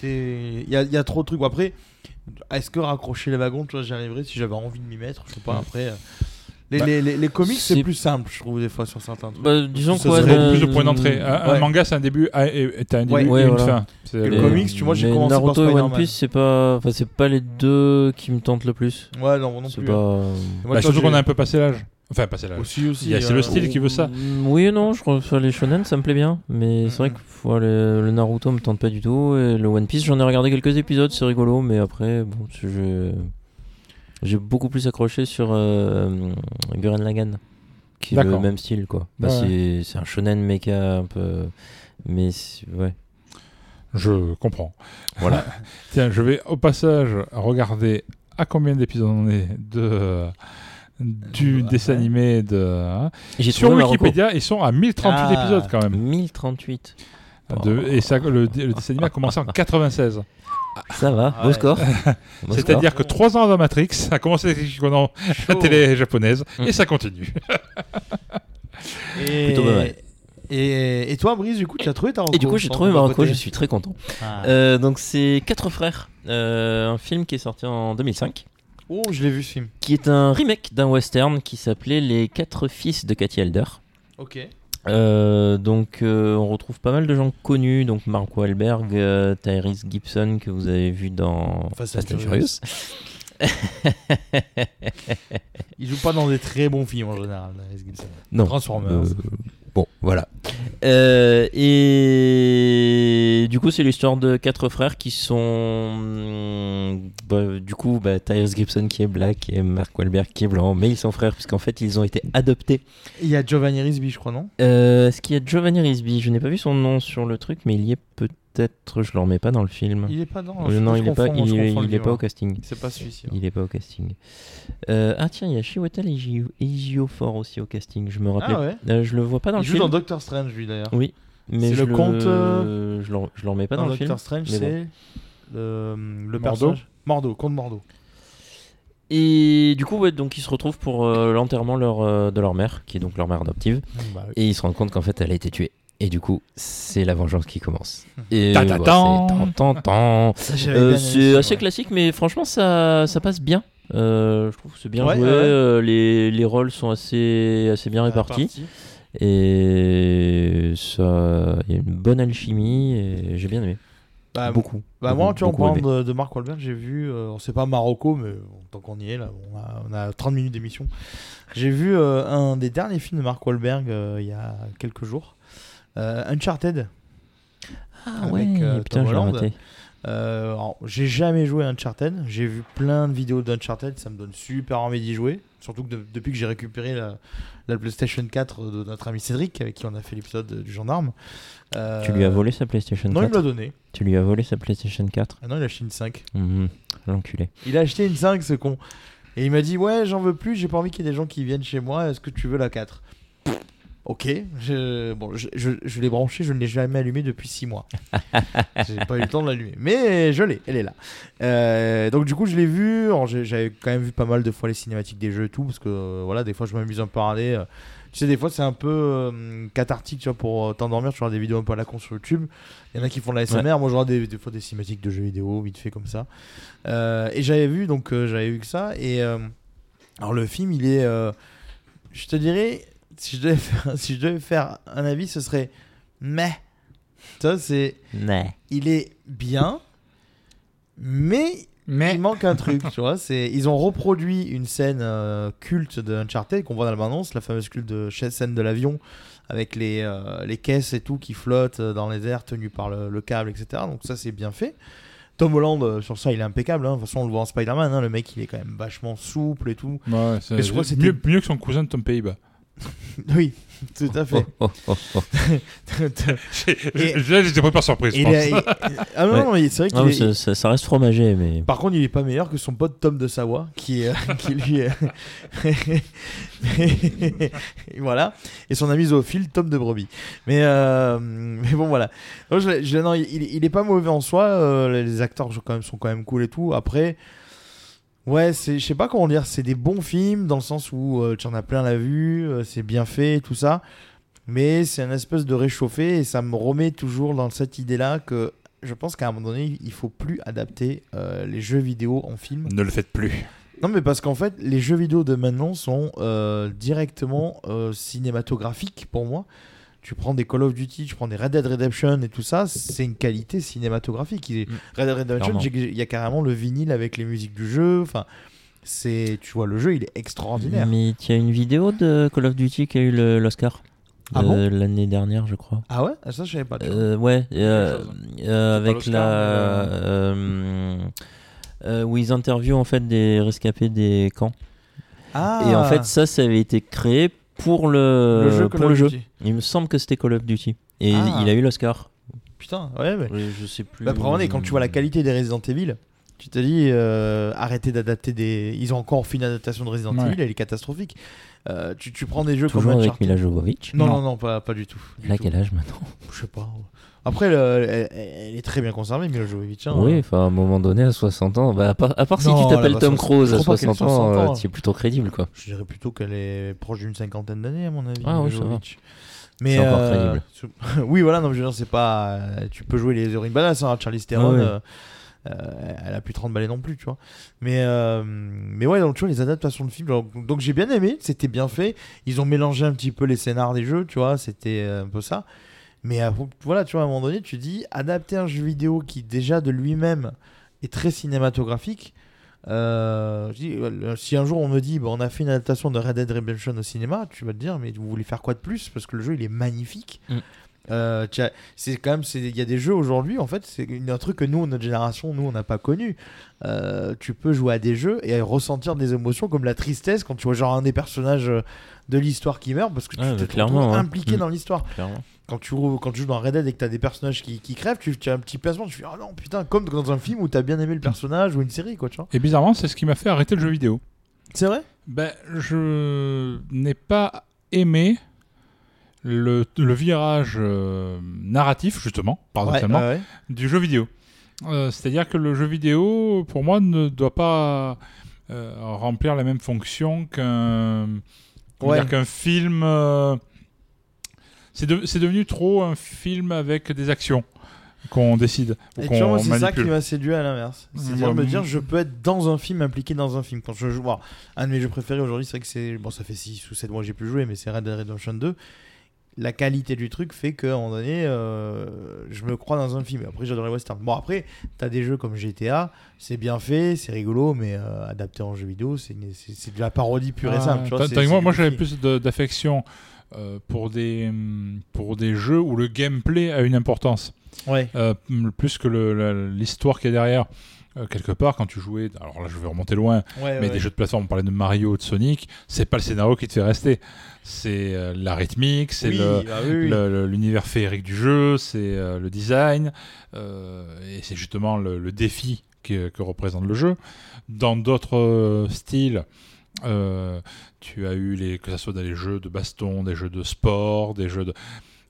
c'est il y a, il y a trop de trucs. Après, est-ce que raccrocher les wagons, tu vois, j'y arriverais si j'avais envie de m'y mettre. Je sais pas. Après, euh, les, Bah, les, les, les comics c'est c'est- plus simple, je trouve des fois sur certains trucs. Bah, disons quoi. serait le- plus de points d'entrée. Un, un manga, c'est un début ah, et t'as un début Ouais. et Ouais, une voilà. fin. C'est Et le comics, tu vois, j'ai commencé par Naruto et One. Piece, c'est pas, enfin, c'est pas les deux qui me tentent le plus. Ouais, non, moi non C'est plus. hein. pas. Moi, Bah, surtout qu'on a un peu passé l'âge. Enfin, passé l'âge. Aussi, c'est euh, le style qui veut ça. Mm, Oui et non, je crois que sur les shonen ça me plaît bien, mais c'est vrai Mhm. que le, le Naruto me tente pas du tout et le One Piece j'en ai regardé quelques épisodes, c'est rigolo, mais après bon, je- j'ai beaucoup plus accroché sur euh, Gurren Lagann, qui est le même style quoi. Bah, Ouais. c'est, c'est un shonen mecha un peu, mais ouais. Je comprends. Voilà. *laughs* Tiens, je vais au passage regarder à combien d'épisodes on est de du Ouais. dessin animé de. hein. Sur ma Wikipédia, ils sont à 1038 Ah. épisodes quand même. 1038. De- et ça, le, le dessin animé a commencé en 96. Ça va, Ah beau ouais. *laughs* score. C'est-à-dire que trois ans avant Matrix, ça a commencé avec Conan, la télé japonaise, et ça continue. *laughs* Et... Plutôt mal. Et, et toi, Brice, du coup, tu as trouvé ta reco Et du coup, j'ai trouvé côté je suis très content. Ah. Euh, donc, c'est Quatre Frères, euh, un film qui est sorti en 2005. Oh, je l'ai vu ce film. qui est un remake d'un western qui s'appelait Les Quatre Fils de Cathy Elder. Ok. Euh, donc euh, on retrouve pas mal de gens connus, donc Mark Wahlberg, euh, Tyrese Gibson que vous avez vu dans Fast and and Furious. *laughs* Il joue pas dans des très bons films en général, Tyrese Gibson. non. Transformers. Bon, voilà. Euh, et du coup, c'est l'histoire de quatre frères qui sont. hum, bah, du coup, bah, Tyrese Gibson qui est black et Mark Wahlberg qui est blanc, mais ils sont frères puisqu'en fait ils ont été adoptés Il y a Giovanni Risby, je crois, non? Euh, Est-ce qu'il y a Giovanni Risby? Je n'ai pas vu son nom sur le truc, mais il y est peut-être. Peut-être je le remets pas dans le film. Il est pas dans. Euh, je- non, je il est pas, il, le il est pas au casting. C'est pas celui-ci. hein. Il est pas au casting. Euh, ah tiens, il y a Chiwetel Ejio- Ejiofor aussi au casting. Je me rappelais. Ah ouais. Euh, je le vois pas dans Il le joue film. dans Doctor Strange, lui d'ailleurs. Oui, mais C'est je le conte, euh, Je le, je le remets pas dans, Dans le film. Doctor Strange, c'est le, le Mordo. personnage. Mordo, comte Mordo. Et du coup, ouais, donc ils se retrouvent pour euh, l'enterrement leur, euh, de leur mère, qui est donc leur mère adoptive, Bah oui. et ils se rendent compte qu'en fait elle a été tuée. Et du coup, c'est la vengeance qui commence. Et Ta ta bah, tan. c'est Euh, c'est assez ouais. classique, mais franchement, ça, ça passe bien. Euh, je trouve que c'est bien Ouais, joué. ouais, euh, les, les rôles sont assez, assez bien répartis. Parti. Et ça, il y a une bonne alchimie. Et j'ai bien aimé. Bah, beaucoup. Bah moi, tu en parlant de, de Mark Wahlberg, j'ai vu, euh, sait pas Marocco, mais bon, tant qu'on y est là, on a, on a 30 minutes d'émission. J'ai vu euh, un des derniers films de Mark Wahlberg euh, il y a quelques jours, Uncharted. Ah avec, ouais, euh, putain, je. Euh, j'ai jamais joué à Uncharted, j'ai vu plein de vidéos d'Uncharted, ça me donne super envie d'y jouer. Surtout que de- depuis que j'ai récupéré la, la PlayStation 4 de notre ami Cédric, avec qui on a fait l'épisode du gendarme. Euh, Tu lui as volé sa PlayStation Non, il 4 me l'a donné. Tu lui as volé sa PlayStation 4 Ah non, il a acheté une 5. Mhm, L'enculé. Il a acheté une 5, ce con. Et il m'a dit Ouais, j'en veux plus, j'ai pas envie qu'il y ait des gens qui viennent chez moi, est-ce que tu veux la 4 Ok, je, bon, je, je, je l'ai branché, je ne l'ai jamais allumé depuis 6 mois. *laughs* j'ai pas eu le temps de l'allumer, mais je l'ai, elle est là. Euh, donc, du coup, je l'ai vu. J'avais quand même vu pas mal de fois les cinématiques des jeux et tout, parce que euh, voilà, des fois, je m'amuse un peu à regarder. euh, tu sais, des fois, c'est un peu cathartique, tu vois, pour t'endormir, tu vois, des vidéos un peu à la con sur YouTube. Il y en a qui font de la SMR, moi, je regarde des, des fois des cinématiques de jeux vidéo, vite fait comme ça. Et j'avais vu, donc, j'avais vu que ça. Et alors, le film, il est. je te dirais, si je, devais *laughs* faire, si je devais faire un avis, ce serait. Mais. Ça, c'est. Ouais. Il est bien, mais Mais il manque un truc, tu vois. C'est, ils ont reproduit une scène euh, culte de Uncharted qu'on voit dans la bande-annonce, la fameuse culte de scène de l'avion avec les, euh, les caisses et tout qui flottent euh, dans les airs tenues par le, le câble, etc. Donc ça, c'est bien fait. Tom Holland, sur ça, il est impeccable. hein. De toute façon, on le voit en Spider-Man. hein. Le mec, il est quand même vachement souple et tout. Ouais, c'est Mais je crois que c'était- mieux, mieux que son cousin de Tom Pays-Bas. *laughs* Oui, tout à fait. Oh, oh, oh, oh. Là, j'étais pas surprise. je Il pense. est- il- Ah non, Ouais. non, mais c'est vrai qu'il mais est- ça, ça- ça reste fromager, mais. Par contre, il est pas meilleur que son pote Tom de Savoie, qui, est- *laughs* qui lui est... *laughs* Et voilà. Et son ami zoophile, Tom de Brebis. Mais, euh, mais bon, voilà. Non, je- je- non, il, il est pas mauvais en soi. euh, les acteurs sont quand, même, sont quand même cool et tout. Après, ouais, c'est, je sais pas comment dire. C'est des bons films dans le sens où euh, tu en as plein la vue, euh, c'est bien fait tout ça. Mais c'est un espèce de réchauffé et ça me remet toujours dans cette idée-là que je pense qu'à un moment donné, il faut plus adapter euh, les jeux vidéo en film. Ne le faites plus. Non, mais parce qu'en fait, les jeux vidéo de maintenant sont directement cinématographiques pour moi. Tu prends des Call of Duty, tu prends des Red Dead Redemption et tout ça, c'est une qualité cinématographique. Il est- Red Dead Redemption, il y a carrément le vinyle avec les musiques du jeu. Enfin, c'est, tu vois, le jeu, il est extraordinaire. Mais il y a une vidéo de Call of Duty qui a eu l'Oscar. Ah euh, L'année dernière, je crois. Ah ouais? Ah, Ça, je savais pas. tu. Euh, ouais, euh, chose. euh, avec la. où ils interviewent en fait des rescapés des camps. Ah Et en fait, ça, ça avait été créé pour le, le jeu pour le. Il me semble que c'était Call of Duty. Et Ah. il a eu l'Oscar. Putain, ouais, mais. Je sais plus. Bah, pour et quand tu vois la qualité des Resident Evil, tu te dis euh, arrêtez d'adapter des. Ils ont encore fait une adaptation de Resident Ouais. Evil, elle est catastrophique. Euh, tu, tu prends des jeux Toujours comme avec Uncharted. Mila Jovovich. Non, non, Non. non, pas, pas du tout. du Elle a quel âge maintenant? Je sais pas. Après, elle, elle- elle est très bien conservée, Mila Jovovich. hein. Oui, enfin, à un moment donné, à 60 ans, bah, à part, à part si tu elle t'appelles Tom soix- Cruise à crois pas qu'elle ait 60 ans, 60 ans. euh, tu es plutôt crédible, quoi. Je dirais plutôt qu'elle est proche d'une cinquantaine d'années, à mon avis. Ah oui. Mais C'est encore euh, crédible. *laughs* oui, voilà, non, je veux dire, c'est pas. euh, tu peux jouer les héroïnes badass, hein, Charlie Theron. Ouais, ouais. euh, euh, elle a plus 30 balais non plus, tu vois. Mais, euh, mais ouais, donc tu vois, les adaptations de films, genre, donc j'ai bien aimé, c'était bien fait. Ils ont mélangé un petit peu les scénars des jeux, tu vois, c'était euh, un peu ça. Mais voilà, tu vois, à un moment donné, tu dis, adapter un jeu vidéo qui déjà de lui-même est très cinématographique. euh, je dis, euh, si un jour on me dit, bah, on a fait une adaptation de Red Dead Redemption au cinéma, tu vas te dire, mais vous voulez faire quoi de plus? Parce que le jeu il est magnifique. Mm. Euh, c'est quand même, il y a des jeux aujourd'hui, en fait, c'est un truc que nous, notre génération, nous, on n'a pas connu. Euh, tu peux jouer à des jeux et ressentir des émotions comme la tristesse quand tu vois genre un des personnages de l'histoire qui meurt parce que tu Ouais, t'es hein. impliqué Mm. dans l'histoire. Quand tu, quand tu joues dans Red Dead et que tu as des personnages qui, qui crèvent, tu, tu as un petit pincement, tu fais ah non putain, comme dans un film où tu as bien aimé le personnage ou une série, quoi, tu vois. Et bizarrement, c'est ce qui m'a fait arrêter le jeu vidéo. C'est vrai? Ben, je n'ai pas aimé le, le virage euh, narratif, justement, paradoxalement, Ouais, ouais, ouais. du jeu vidéo. Euh, C'est-à-dire que le jeu vidéo, pour moi, ne doit pas euh, remplir la même fonction qu'un film. C'est de- c'est devenu trop un film avec des actions qu'on décide. Et moi, c'est ça qui m'a séduit à l'inverse. C'est-à-dire Moi, me m- dire, je peux être dans un film, impliqué dans un film. Quand je joue, un de mes jeux préférés aujourd'hui, c'est vrai que c'est. Bon, ça fait 6 ou 7 mois que j'ai plus joué, mais c'est Red Dead Redemption 2. La qualité du truc fait qu'à un moment donné, euh, je me crois dans un film. Après, j'adore les westerns. Bon, après, t'as des jeux comme GTA, c'est bien fait, c'est rigolo, mais euh, adapté en jeu vidéo, c'est de la parodie pure et Ah, simple. tu vois, c'est moi, j'avais plus d'affection pour, des, pour des jeux où le gameplay a une importance. Ouais. Euh, plus que l'histoire qu'il y a derrière. Euh, quelque part, quand tu jouais, alors là je vais remonter loin, Ouais, mais ouais. des jeux de plateforme, on parlait de Mario, de Sonic, c'est pas le scénario qui te fait rester. C'est euh, la rythmique, c'est Oui, bah oui, le- l'univers féerique du jeu, c'est euh, le design, euh, et c'est justement le, le défi que, que représente le jeu. Dans d'autres euh, styles, euh, tu as eu les, que ce soit dans les jeux de baston, des jeux de sport, des jeux de.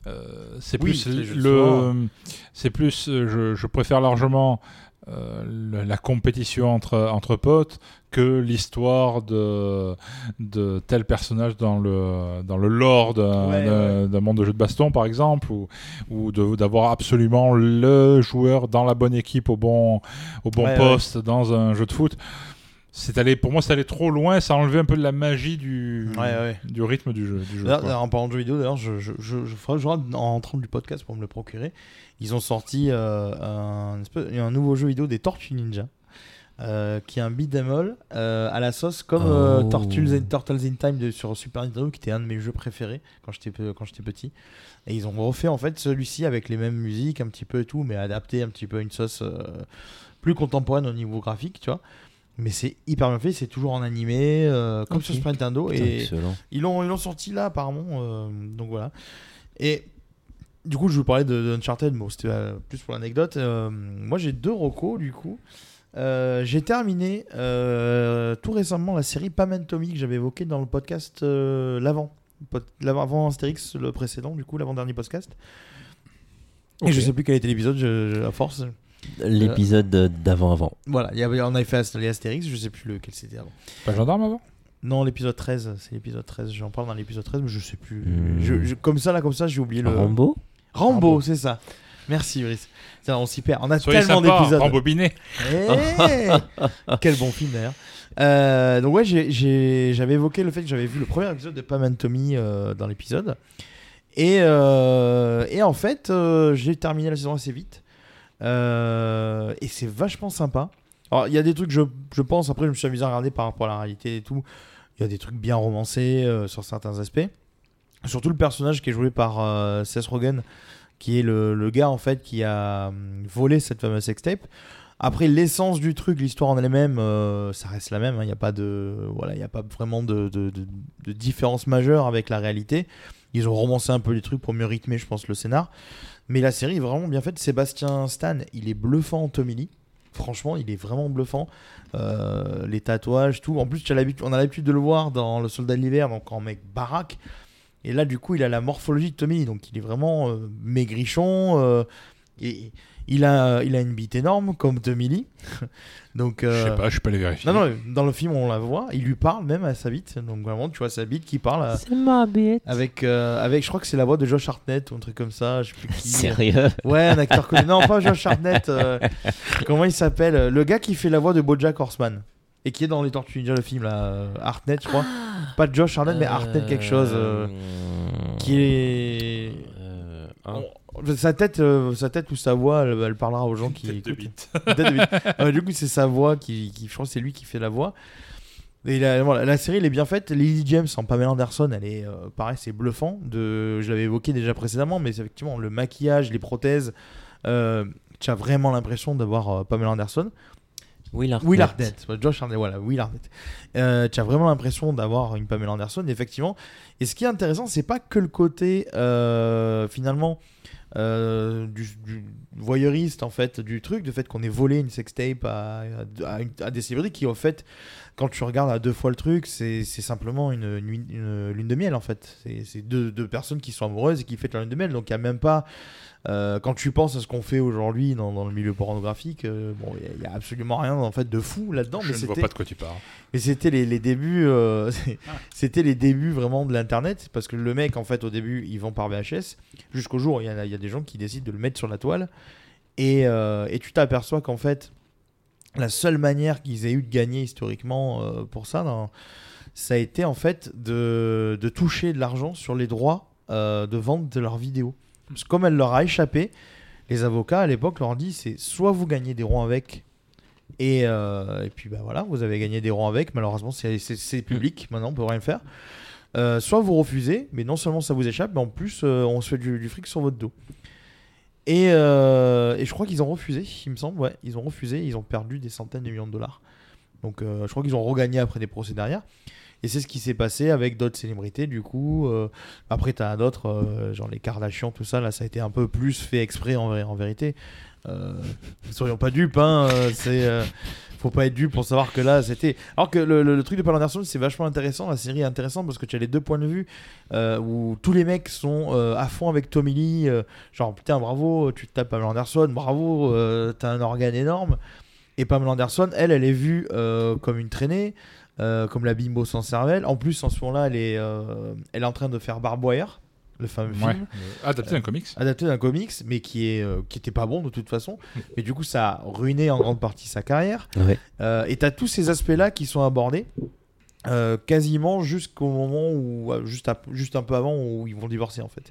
euh, c'est Oui, plus le, c'est plus, je, je préfère largement euh, la compétition entre, entre potes que l'histoire de, de tel personnage dans le, dans le lore d'un Ouais, monde de jeu de baston, par exemple, ou, ou d'avoir absolument le joueur dans la bonne équipe au bon, au bon Ouais, poste dans un jeu de foot. C'est allé, pour moi, c'est allé trop loin, ça a enlevé un peu de la magie du, Ouais, ouais. du rythme du jeu. du jeu, D'ailleurs, quoi. d'ailleurs, en parlant de jeux vidéo, d'ailleurs, je, je, je, je ferai- en rentrant du podcast pour me le procurer. Ils ont sorti euh, un, espèce- un nouveau jeu vidéo des Tortues Ninja. euh, qui est un beat'em all euh, à la sauce comme euh, Oh. Turtles, in, Turtles in Time de, sur Super Nintendo qui était un de mes jeux préférés quand j'étais quand j'étais petit et ils ont refait en fait celui-ci avec les mêmes musiques un petit peu et tout mais adapté un petit peu à une sauce euh, plus contemporaine au niveau graphique tu vois mais c'est hyper bien fait c'est toujours en animé euh, comme sur Super Nintendo. Et excellent. ils l'ont sorti là apparemment euh, donc voilà. Et du coup je vous parlais de, de Uncharted mais bon, c'était euh, plus pour l'anecdote. Euh, moi j'ai deux recos du coup. J'ai terminé tout récemment la série Pam and Tommy que j'avais évoqué dans le podcast l'avant. L'avant avant Astérix le précédent du coup l'avant dernier podcast. Et je sais plus quel était l'épisode à force L'épisode d'avant-avant. voilà il y avait, on avait fait Ast- les Astérix je sais plus lequel c'était avant Pas le gendarme avant? Non l'épisode 13 c'est l'épisode 13 j'en parle dans l'épisode 13 mais je sais plus Hmm. Je- je- comme ça là comme ça j'ai oublié le Rambo? Rambo, Rambo. c'est ça. Merci, Brice. Tiens, on s'y perd. On a Soyez tellement d'épisodes. rembobiné. Eh Quel bon film d'ailleurs. Euh, donc ouais, j'avais évoqué le fait que j'avais vu le premier épisode de Pam and Tommy euh, dans l'épisode. Et, euh, et en fait, euh, j'ai terminé la saison assez vite. Euh, et c'est vachement sympa. Alors, il y a des trucs, je, je pense, après, je me suis amusé à regarder par rapport à la réalité et tout. Il y a des trucs bien romancés euh, sur certains aspects. Surtout le personnage qui est joué par euh, Seth Rogen, qui est le, le gars en fait qui a hum, volé cette fameuse sextape. Après l'essence du truc, l'histoire en elle-même, ça reste la même. hein. Il n'y a pas de, voilà, il a pas vraiment de, de- de différence majeure avec la réalité. Ils ont romancé un peu les trucs pour mieux rythmer, je pense, le scénar. Mais la série est vraiment bien faite. Sébastien Stan, il est bluffant en Lee. Franchement, il est vraiment bluffant. Euh, les tatouages, tout. En plus, on a l'habitude de le voir dans Le Soldat de l'hiver, donc en mec baraque. Et là, du coup, il a la morphologie de Tommy, donc il est vraiment euh, maigrichon. euh, et il a, il a une bite énorme, comme Tommy Lee. *laughs* donc, Je euh, sais pas, je peux les vérifier. Non, non, dans le film, on la voit. Il lui parle même à sa bite. Donc, vraiment, tu vois sa bite qui parle à- C'est ma bête. avec, euh, avec, je crois que c'est la voix de Josh Hartnett ou un truc comme ça. Je sais plus qui. Sérieux Ouais, un acteur connu. Non, pas Josh Hartnett. euh, *laughs* comment il s'appelle Le gars qui fait la voix de Bojack Horseman. Et qui est dans Les Tortues Ninja, le film, là. euh, Hartnett, je crois. Pas Josh Hartnett, mais Hartnett quelque chose. euh, qui est. Euh, hein. On- Sa tête, euh, sa tête ou sa voix, elle, elle parlera aux gens qui Tête de écoutent. bite. Tête de bite. *laughs* Euh, du coup, c'est sa voix qui, qui- je que c'est lui qui fait la voix. Et la, voilà, la série elle est bien faite. Lily James en Pamela Anderson, elle est euh, pareil, c'est bluffant. De, je l'avais évoqué déjà précédemment, mais effectivement le maquillage, les prothèses. Euh, tu as vraiment l'impression d'avoir euh, Pamela Anderson. Will Arnett. Will Arnett, pas Josh voilà, Will Arnett. Euh, tu as vraiment l'impression d'avoir une Pamela Anderson, effectivement. Et ce qui est intéressant, c'est pas que le côté euh, finalement euh, du, voyeuriste en fait du truc, du fait qu'on ait volé une sextape à, à, des célébrités qui en fait, quand tu regardes à deux fois le truc, c'est simplement une, une- une lune de miel en fait. C'est deux, personnes qui sont amoureuses et qui fêtent la lune de miel. Donc il y a même pas euh, quand tu penses à ce qu'on fait aujourd'hui dans, dans le milieu pornographique, euh, bon, il y a- absolument rien en fait de fou là-dedans. Je mais ne vois pas de quoi tu parles. mais c'était les, les débuts, euh, *laughs* Ah. c'était les débuts vraiment de l'internet parce que le mec en fait au début il vend par VHS jusqu'au jour où il y, a- il y a des gens qui décident de le mettre sur la toile et, euh, et tu t'aperçois qu'en fait la seule manière qu'ils aient eu de gagner historiquement euh, pour ça, dans- ça a été en fait de, de toucher de l'argent sur les droits euh, de vente de leurs vidéos. Comme elle leur a échappé, les avocats à l'époque leur ont dit c'est soit vous gagnez des ronds avec et, euh, puis bah voilà, vous avez gagné des ronds avec. Malheureusement, c'est public. Maintenant, on peut rien faire. Euh, soit vous refusez, mais non seulement ça vous échappe, mais en plus euh, on se fait du, fric sur votre dos. Et, et je crois qu'ils ont refusé, il me semble. Ouais, ils ont refusé. Ils ont perdu des centaines de millions de dollars. Donc je crois qu'ils ont regagné après des procès derrière. Et c'est ce qui s'est passé avec d'autres célébrités. Du coup, euh, après, tu as d'autres, euh, genre les Kardashians, tout ça. Là, ça a été un peu plus fait exprès en, en vérité. Euh, soyons pas dupes, hein. euh, c'est, faut pas être dupe pour savoir que là, c'était. Alors que le, truc de Paul Anderson, c'est vachement intéressant. La série est intéressante parce que tu as les deux points de vue où tous les mecs sont à fond avec Tommy Lee. genre, putain, bravo, tu tapes Pamela Anderson, bravo, t'as un organe énorme. Et Pamela Anderson, elle, elle est vue comme une traînée, euh, comme la bimbo sans cervelle. En plus, en ce moment-là, elle est, euh, elle est en train de faire Barbwire, le fameux Ouais. film Euh, Adapté d'un comics. adapté d'un comics, mais qui est euh, qui était pas bon de toute façon. *laughs* Mais du coup, ça a ruiné en grande partie sa carrière. Ouais. Euh, et t'as tous ces aspects-là qui sont abordés. euh, quasiment jusqu'au moment où juste, ap- juste un peu avant où ils vont divorcer en fait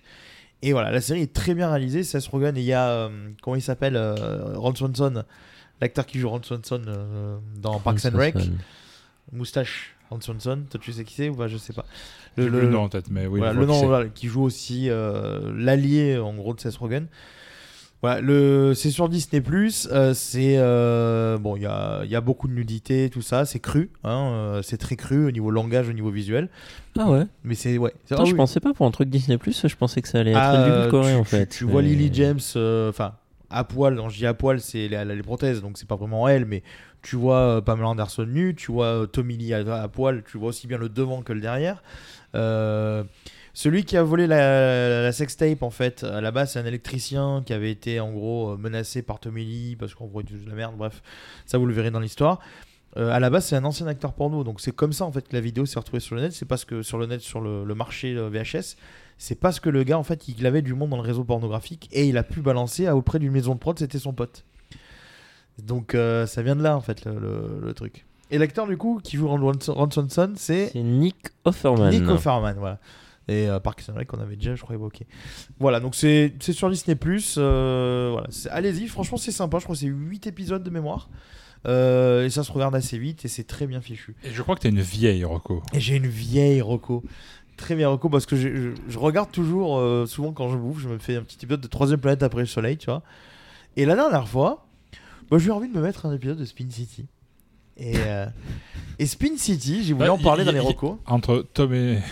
et voilà la série est très bien réalisée Seth Rogen et il y a euh, comment il s'appelle euh, Ron Swanson l'acteur qui joue Ron Swanson euh, dans Parks and Rec moustache Ron Swanson toi tu sais qui c'est ou pas? Je sais pas J'ai plus le nom en tête, mais oui. voilà, le qui nom voilà, qui joue aussi euh, l'allié en gros de Seth Rogen. Voilà, le c'est sur Disney euh, c'est euh, bon, il y a, il y a beaucoup de nudité, tout ça, c'est cru, hein, euh, c'est très cru au niveau langage, au niveau visuel, Ah ouais? mais c'est ouais. Attends, ah je oui. pensais pas pour un truc Disney Plus, je pensais que ça allait être Ah, du tu, en fait. Tu, vois mais- Lily James, euh, enfin à poil, quand je dis à poil, c'est elle a les prothèses, donc c'est pas vraiment elle, mais tu vois euh, Pamela Anderson nue, tu vois euh, Tommy Lee à, poil, tu vois aussi bien le devant que le derrière. Euh, celui qui a volé la, sextape, en fait, à la base, c'est un électricien qui avait été en gros menacé par Tommy Lee parce il faisait de la merde. Bref, ça vous le verrez dans l'histoire. À la base, c'est un ancien acteur porno, donc c'est comme ça en fait que la vidéo s'est retrouvée sur le net. C'est parce que sur le net, sur le, marché VHS, c'est parce que le gars en fait, il avait du monde dans le réseau pornographique et il a pu balancer à- auprès d'une maison de prod, c'était son pote. Donc euh, ça vient de là en fait le, le- le truc. Et l'acteur du coup qui joue Ron, Ron Swanson, c'est Nick Offerman. Nick Offerman, voilà. Et euh, Rec qu'on avait déjà, je crois, évoqué. Voilà, donc c'est c'est sur Disney+. Euh, voilà, allez-y, franchement c'est sympa. Je crois que c'est 8 épisodes de mémoire. Euh, et ça se regarde assez vite et c'est très bien fichu. Et je crois que t'as une vieille Rocco. Et j'ai une vieille Rocco. Très bien Rocco parce que je, je- je regarde toujours, euh, souvent quand je bouffe, je me fais un petit épisode de troisième planète après le soleil, tu vois. Et la dernière fois, bah, j'ai eu envie de me mettre un épisode de Spin City. Et, euh, *laughs* et Spin City, j'ai voulu Bah, en parler y- dans y- les Rocco. Entre Tom et. *laughs*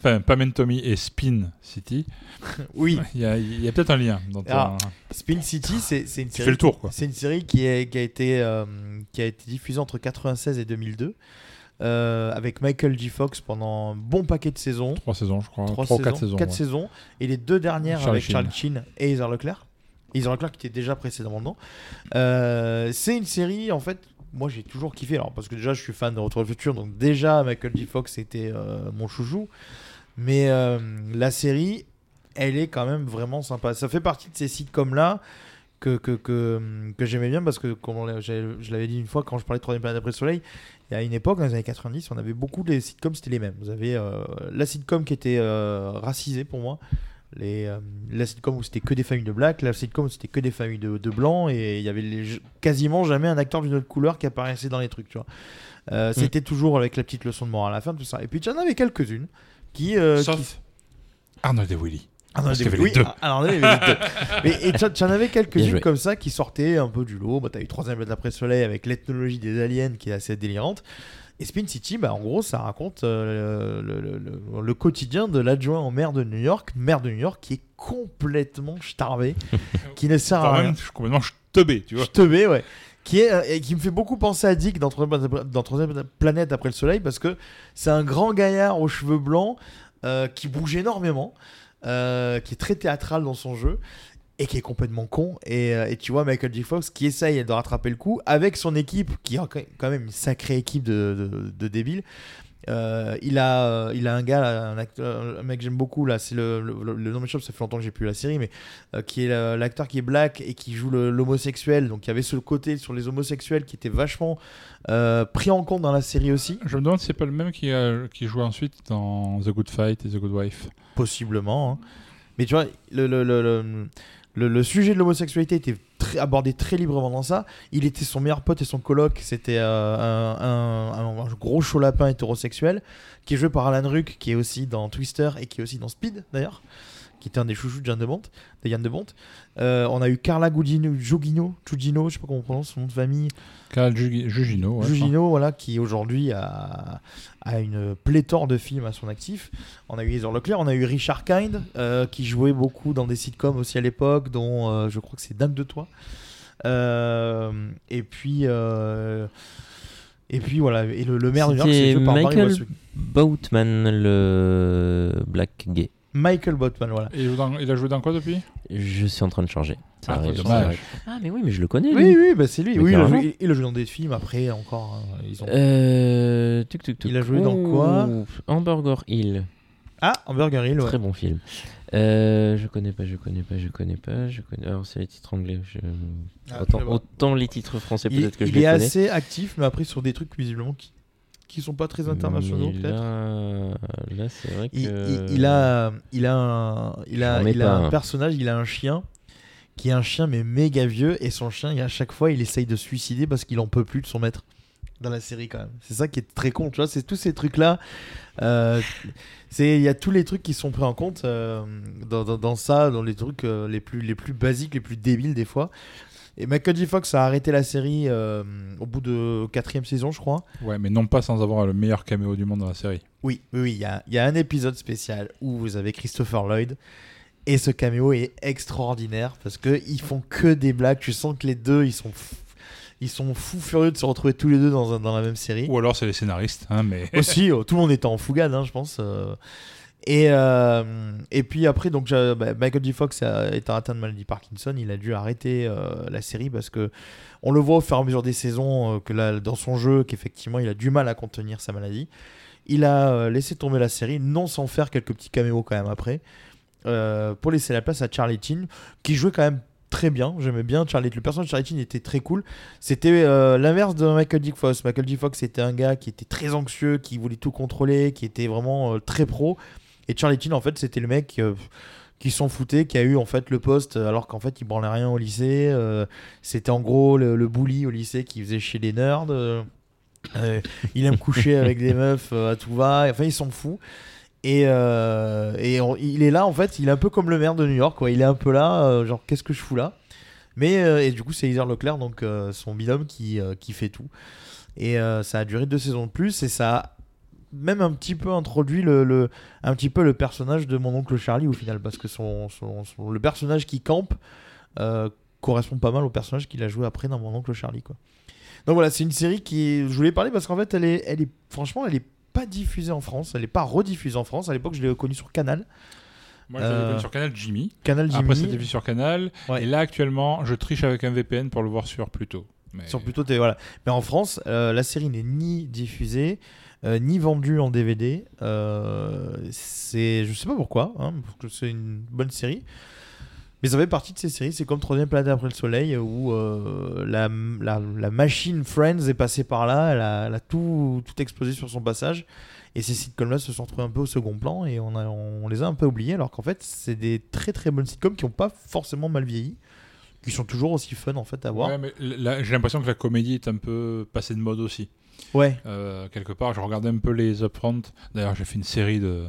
Enfin, Pam and Tommy et Spin City, *laughs* Oui, il y a, peut-être un lien. Dans ton- Ah. Spin City, c'est c'est une série. fais le tour, quoi. C'est une série qui, est, qui, a été, euh, qui a été diffusée entre 96 et 2002 euh, avec Michael J. Fox pendant un bon paquet de saisons. Trois saisons, je crois. Trois ou quatre saisons, saisons. quatre ouais. saisons. Et les deux dernières Charlie avec Sheen. Charlie Sheen et Heather Leclerc. Heather Leclerc qui était déjà précédemment dedans. Euh, c'est une série, en fait, moi j'ai toujours kiffé. Alors, parce que déjà, je suis fan de Retour le futur, donc déjà, Michael J. Fox c'était euh, mon chouchou. Mais euh, la série, elle est quand même vraiment sympa. Ça fait partie de ces sitcoms-là que, que, que, que j'aimais bien parce que, comme je l'avais dit une fois quand je parlais de Troisième planète après le soleil, il y a une époque, dans les années 90, on avait beaucoup de sitcoms, c'était les mêmes. Vous avez la sitcom qui était racisée pour moi, Les, euh, la sitcom où c'était que des familles de blacks, la sitcom où c'était que des familles de, de blancs, et il y avait les- quasiment jamais un acteur d'une autre couleur qui apparaissait dans les trucs, tu vois. Euh, C'était toujours avec la petite leçon de morale à la fin, tout ça. Et puis, tu en avais quelques-unes qui. euh, Sauf qui- Arnold et Willy. Y avait oui, les deux. ah, il y avait deux. Mais et tu en avais quelques-unes comme ça qui sortaient un peu du lot. Bah, T'as eu Troisième d'après-soleil avec l'ethnologie des aliens qui est assez délirante. Et Spin City, bah, en gros, ça raconte euh, le, le- le- le quotidien de l'adjoint au maire de New York, maire de New York qui est complètement starvé, *laughs* qui ne sert à rien. même, je suis complètement teubé, tu vois. Je te mets, ouais. Qui, est, euh, et qui me fait beaucoup penser à Dick dans Troisième, dans Troisième Planète après le Soleil parce que c'est un grand gaillard aux cheveux blancs euh, qui bouge énormément, euh, qui est très théâtral dans son jeu et qui est complètement con. Et, euh, et tu vois Michael J. Fox qui essaye de rattraper le coup avec son équipe, qui est quand même une sacrée équipe de, de- de débiles. Euh, il, a, euh, il a un gars, un, acteur, un mec que j'aime beaucoup, là, c'est le, le, le nom m'échappe, ça fait longtemps que j'ai plus la série, mais euh, qui est euh, l'acteur qui est black et qui joue le- l'homosexuel. Donc il y avait ce côté sur les homosexuels qui était vachement pris en compte dans la série aussi. Je me demande si c'est pas le même qui, a, qui joue ensuite dans The Good Fight et The Good Wife. Possiblement. hein. Mais tu vois, le, le, le, le, sujet de l'homosexualité était abordé très librement dans ça. Il était son meilleur pote et son coloc. C'était euh, un- un gros chaud lapin hétérosexuel qui est joué par Alan Ruck, qui est aussi dans Twister et qui est aussi dans Speed d'ailleurs, qui était un des chouchous de Yann de Bont. De Yann de Bont. Euh, on a eu Carla Gugino, Jugino, Jugino, je sais pas comment on prononce son nom de famille. Carl Jugi- Jugino. ouais, Jugino, voilà, qui aujourd'hui a, a une pléthore de films à son actif. On a eu Heather Leclerc, on a eu Richard Kind, euh, qui jouait beaucoup dans des sitcoms aussi à l'époque, dont euh, je crois que c'est Dingue de toi. Euh, et puis. euh, et puis voilà, et le, le maire de New York, c'est Michael. Boutman, le black gay. Michael Botman, voilà. Et il, joue dans- il a joué dans quoi depuis? Je suis en train de changer. Ça Ah, arrive, ça dommage. arrive. Ah, mais oui, mais je le connais. Oui, lui. oui, bah c'est lui. Oui, il a, joué, il a joué dans des films après encore. hein, ils ont... Euh, tuc, tuc, tuc. Il a joué dans quoi? Ouh, Hamburger Hill. Ah, Hamburger Hill, ouais. Très bon film. Euh, je connais pas, je connais pas, je connais pas, je connais. Alors c'est les titres anglais. je- Ah, autant, autant les titres français Il, peut-être que je il les est connais. assez actif, mais après sur des trucs visiblement qui, qui sont pas très internationaux peut-être. Là, là c'est vrai que. Il, il- il a, il a, un, il a, il a un un. personnage, il a un chien qui est un chien mais méga vieux et son chien, à chaque fois, il essaye de se suicider parce qu'il en peut plus de son maître dans la série quand même. C'est ça qui est très con, tu vois. C'est tous ces trucs là. c'est il y a tous les trucs qui sont pris en compte euh, dans, dans- dans ça, dans les trucs euh, les plus les plus basiques, les plus débiles des fois. Et Michael J. Fox a arrêté la série euh, au bout de quatrième saison, je crois. Ouais, mais non pas sans avoir le meilleur caméo du monde dans la série. Oui, oui, il y a, il y a un épisode spécial où vous avez Christopher Lloyd et ce caméo est extraordinaire parce que ils font que des blagues. Tu sens que les deux, ils sont, ils sont fous furieux de se retrouver tous les deux dans, un- dans la même série. Ou alors c'est les scénaristes, hein, mais. Aussi, euh, tout le monde était en fougade, hein, je pense. euh. Et, euh, et puis après, donc, bah, Michael J. Fox a- étant atteint de maladie Parkinson, il a dû arrêter euh, la série parce que on le voit au fur et à mesure des saisons euh, que là, dans son jeu qu'effectivement il a du mal à contenir sa maladie. Il a euh, laissé tomber la série, non sans faire quelques petits caméos quand même après, euh, pour laisser la place à Charlie Chin, qui jouait quand même très bien. J'aimais bien Charlie. Le personnage de Charlie Chin était très cool. C'était euh, l'inverse de Michael J. Fox. Michael J. Fox était un gars qui était très anxieux, qui voulait tout contrôler, qui était vraiment euh, très pro. Et Charlie Chin, en fait, c'était le mec euh, qui s'en foutait, qui a eu en fait le poste, alors qu'en fait, il branlait rien au lycée. Euh, c'était en gros le, le bully au lycée qui faisait chier les nerds. Euh, il aime coucher *laughs* avec des meufs à tout va. Enfin, il s'en fout. Et, euh, et on- il est là, en fait, il est un peu comme le maire de New York, quoi. Il est un peu là, genre, qu'est-ce que je fous là? Mais, et du coup, c'est Heather Leclerc, donc son binôme, qui, qui fait tout. Et ça a duré deux saisons de plus, et ça a même un petit peu introduit le, le- un petit peu le personnage de mon oncle Charlie, au final, parce que son, son- son- le personnage qui campe euh, correspond pas mal au personnage qu'il a joué après dans mon oncle Charlie, quoi. Donc voilà, c'est une série qui, je voulais parler parce qu'en fait, elle est, elle est, franchement, elle est pas diffusée en France, elle est pas rediffusée en France. À l'époque, je l'ai connue sur Canal, Moi, je l'avais Euh, sur Canal Jimmy. Canal Jimmy. Après, c'était vu sur Canal. Ouais. Et là, actuellement, je triche avec un VPN pour le voir sur Pluto. Mais... Sur plutôt télé, voilà. Mais en France, euh, la série n'est ni diffusée, euh, ni vendue en DVD. Euh, c'est, je sais pas pourquoi, hein, parce que c'est une bonne série. Mais ça fait partie de ces séries, c'est comme Troisième planète après le soleil, où euh, la, la, machine Friends est passée par là, elle a, tout, tout explosé sur son passage. Et ces sitcoms-là se sont retrouvés un peu au second plan et on, a, on les a un peu oubliés, alors qu'en fait, c'est des très très bonnes sitcoms qui n'ont pas forcément mal vieilli, qui sont toujours aussi fun en fait à voir. J'ai l'impression que la comédie est un peu passée de mode aussi. Ouais, Euh, quelque part, je regardais un peu les upfront. D'ailleurs, j'ai fait une série de,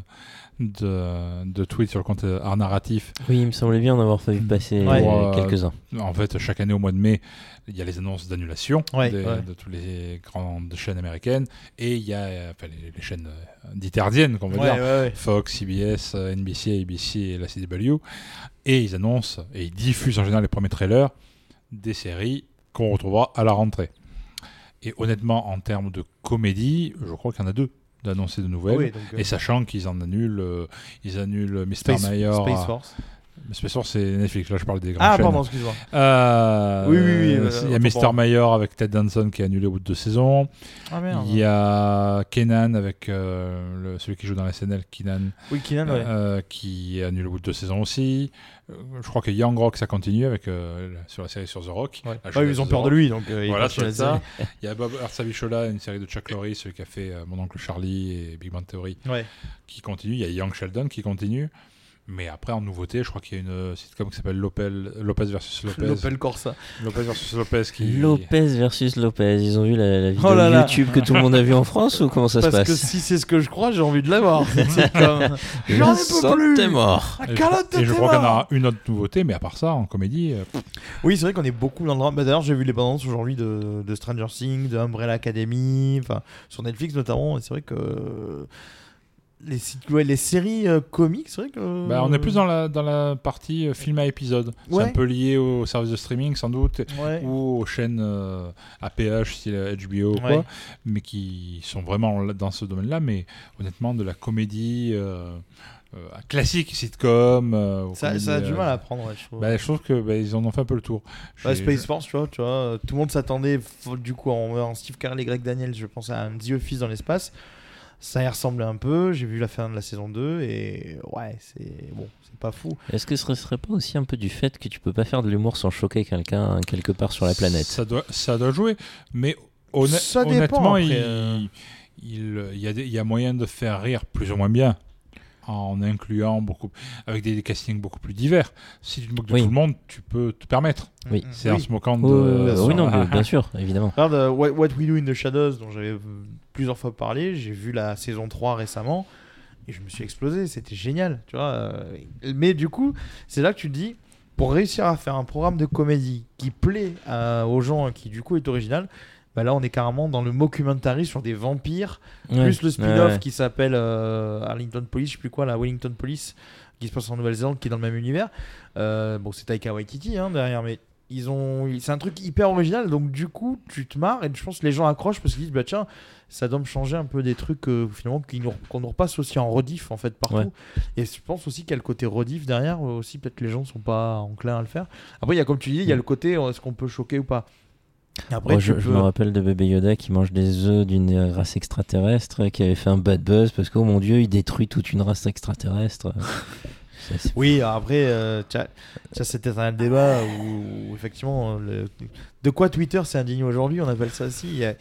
de, de tweets sur le compte euh, Art Narratif. Oui, il me semblait bien en avoir fait passer Ouais. euh, quelques-uns. En fait, chaque année au mois de mai, il y a les annonces d'annulation Ouais, des- ouais. de toutes les grandes chaînes américaines et il y a enfin, les, les chaînes diterdiennes, qu'on va ouais, dire. ouais, ouais. Fox, CBS, NBC, ABC et la CW. Et ils annoncent et ils diffusent en général les premiers trailers des séries qu'on retrouvera à la rentrée. Et honnêtement, en termes de comédie, je crois qu'il y en a deux d'annoncer de nouvelles. Oui, donc, euh, Et sachant qu'ils en annulent, euh, ils annulent Mr. Space, Mayor. Space à- Force. Space Force, c'est Netflix. Là, je parle des grandes Ah, chaînes. pardon, excuse-moi. Euh, Oui, oui, oui, euh, Il y a pour Mr. Mayor avec Ted Danson qui est annulé au bout de deux saisons. Ah merde. Il y a Kenan avec euh, le- celui qui joue dans la SNL, Kenan, Oui, Keenan, ouais. euh, qui est annulé au bout de deux saisons aussi. Euh, je crois que Young Rock, ça continue avec, euh, sur la série sur The Rock. Ouais. Ouais, jeunesse ils ont The peur de Rock. lui, donc euh, Voilà, la ça. Il y a Bob Arsavichola, une série de Chuck Lorre, celui qui a fait euh, Mon oncle Charlie et Big Bang Theory, Ouais. qui continue. Il y a Young Sheldon qui continue. Mais après, en nouveauté, je crois qu'il y a une euh, sitcom qui s'appelle Lopez, Lopez versus Lopez. *laughs* L'Opel Corsa. Lopez versus Lopez qui. Lopez versus Lopez. Ils ont vu la, la vidéo Oh là là. YouTube que tout le monde a vu en France ou comment ça Parce se que passe si c'est ce que je crois, j'ai envie de l'avoir. *laughs* C'est comme. *laughs* J'en ai peu plus. T'es mort. La Et je, calotte et je tes crois qu'il y en morts. aura une autre nouveauté, mais à part ça, en comédie, euh, Oui, c'est vrai qu'on est beaucoup dans le drame. Bah, D'ailleurs, j'ai vu les bandes annonces aujourd'hui de, de Stranger Things, de Umbrella Academy, enfin sur Netflix notamment. Et c'est vrai que euh, les, ouais, les séries euh, comiques, c'est vrai que. bah, on est plus dans la, dans la partie euh, film à épisode. Ouais. C'est un peu lié au service de streaming, sans doute, Ouais. ou aux chaînes euh, APH, style HBO ou Ouais. quoi, mais qui sont vraiment là- dans ce domaine-là. Mais honnêtement, de la comédie euh, euh, classique, sitcom. euh, Ça, a du euh, mal à prendre, ouais, je trouve. bah, je trouve que bah, ils en ont fait un peu le tour. J'ai- Space Force, tu vois, tu vois, euh, tout le monde s'attendait, f- du coup, en, en Steve Carell et Greg Daniels, je pensais à un The Office dans l'espace. Ça y ressemblait un peu. J'ai vu la fin de la saison 2 et ouais, c'est bon, c'est pas fou. Est-ce que ce serait pas aussi un peu du fait que tu peux pas faire de l'humour sans choquer quelqu'un hein, quelque part sur la planète? Ça doit, ça doit jouer, mais honn- Ça dépend, honnêtement, après, il, euh. il, il y a des- il y a moyen de faire rire plus ou moins bien en incluant beaucoup, avec des, castings beaucoup plus divers. Si tu te moques de Oui. tout le monde, tu peux te permettre. Oui. C'est en Oui. se moquant de. Oh, bien sûr. Oui, non, bien, sûr, évidemment. Regarde euh, What, What We Do in the Shadows, dont j'avais euh, plusieurs fois parlé. J'ai vu la saison 3 récemment et je me suis explosé. C'était génial, tu vois. euh, Mais du coup, c'est là que tu te dis, pour réussir à faire un programme de comédie qui plaît à- aux gens, qui du coup est original, bah là on est carrément dans le mockumentary sur des vampires, Ouais. plus le spin-off Ouais, ouais. qui s'appelle euh, Arlington Police, je sais plus quoi, la Wellington Police, qui se passe en Nouvelle-Zélande, qui est dans le même univers. Euh, bon, c'est Taika Waititi hein, derrière, mais ils ont, c'est un truc hyper original, donc du coup, tu te marres et je pense que les gens accrochent parce qu'ils disent, bah tiens, ça doit me changer un peu des trucs euh, finalement qui nous- qu'on ne repasse aussi en rediff en fait partout. Ouais. Et je pense aussi qu'il y a le côté rediff derrière euh, aussi, peut-être que les gens sont pas enclins à le faire. Après, il y a comme tu dis, il y a le côté, euh, est-ce qu'on peut choquer ou pas? Après, Moi, je, je me rappelle de bébé Yoda qui mange des œufs d'une race extraterrestre qui avait fait un bad buzz parce que, oh mon dieu, il détruit toute une race extraterrestre. *laughs* Oui, après, euh, c'était un débat où, où effectivement, le- de quoi Twitter s'est indigné aujourd'hui, on appelle ça aussi. Il y a,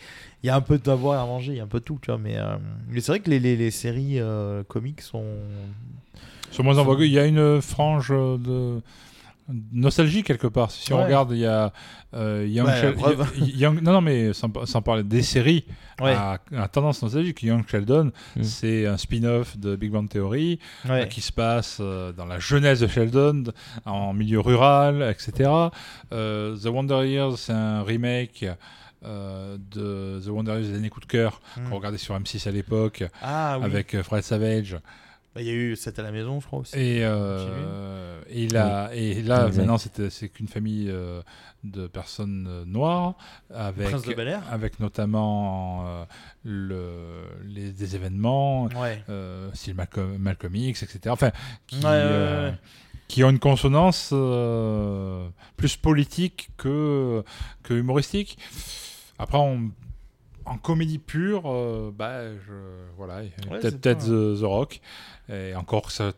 il y a un peu d'avoir à manger, il y a un peu de tout, tu vois. Mais, euh, mais c'est vrai que les, les, les séries euh, comiques sont. Sur moins en vogue, il y a une frange de nostalgie quelque part. Si on regarde, il y a euh, Young Ouais, Shel- y- Young- non, non, mais sans, sans parler des séries Ouais, à, à tendance nostalgique. Young Sheldon, Mm. c'est un spin-off de Big Bang Theory ouais. euh, qui se passe euh, dans la jeunesse de Sheldon, en milieu rural, etc. Euh, The Wonder Years, c'est un remake euh, de The Wonder Years des années coup de cœur Mm. qu'on regardait sur M6 à l'époque Ah oui. avec Fred Savage. Bah, Il y a eu 7 à la maison, je crois aussi. Et, euh, et là, et là maintenant, c'est c'est qu'une famille euh, de personnes euh, noires avec, Prince de Bel-Air. avec notamment euh, le, les, des événements, Ouais. euh, style Malcolm, Malcolm X, etc. Enfin, qui, Ouais, ouais, ouais. qui ont une consonance euh, plus politique que, que humoristique. Après, on- en comédie pure, euh, bah, je, voilà, Ouais, peut-être The, The Rock. Et encore, ça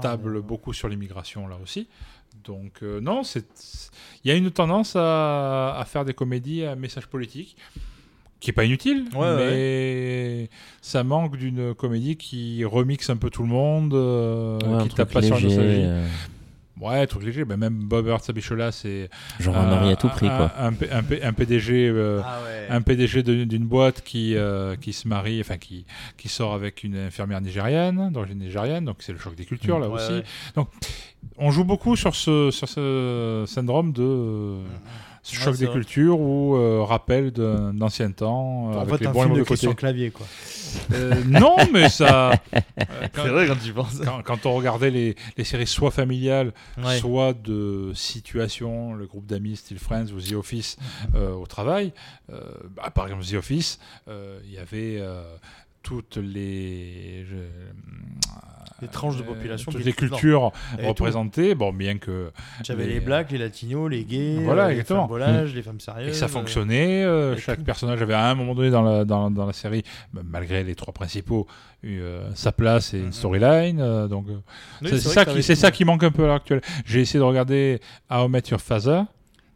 table beaucoup sur l'immigration là aussi. Donc euh, non, c'est il y a une tendance à, à faire des comédies à message politique qui est pas inutile, Ouais, mais ça manque d'une comédie qui remixe un peu tout le monde, euh, qui tape pas sur la léger, nostalgie. Ouais, truc léger. Ben, même Bob Sabichola, c'est genre un mari à tout prix, un, quoi. un, P- un PDG, euh, Ah ouais. un PDG de- d'une boîte qui euh, qui se marie, enfin qui qui sort avec une infirmière nigérienne, d'origine nigérienne. Donc c'est le choc des cultures là Ouais, aussi. ouais. On joue beaucoup sur ce sur ce syndrome de Ouais, choc des vrai. cultures ou euh, rappel d'anciens temps euh, En avec fait, les un film de mauvais Christian. Clavier, quoi. Euh, non, mais ça. *laughs* euh, quand- C'est vrai quand tu penses. quand, quand on regardait les, les séries soit familiales, Ouais. soit de situation, le groupe d'amis style Friends ou The Office euh, au travail, euh, bah, par exemple The Office, euh, il y avait euh, toutes les, je- Les tranches de population toutes les cultures représentées, bon bien que J'avais les- les blacks, les latinos, les gays, Voilà, les exactement. femmes volages, les femmes sérieuses. et ça euh, fonctionnait, euh, chaque tout. personnage avait à un moment donné dans la, dans, dans la série, bah, malgré les trois principaux, eu euh, sa place et une storyline. euh, donc Oui, c'est qui, ça qui manque un peu à l'heure actuelle. J'ai essayé de regarder How I Met Your Father.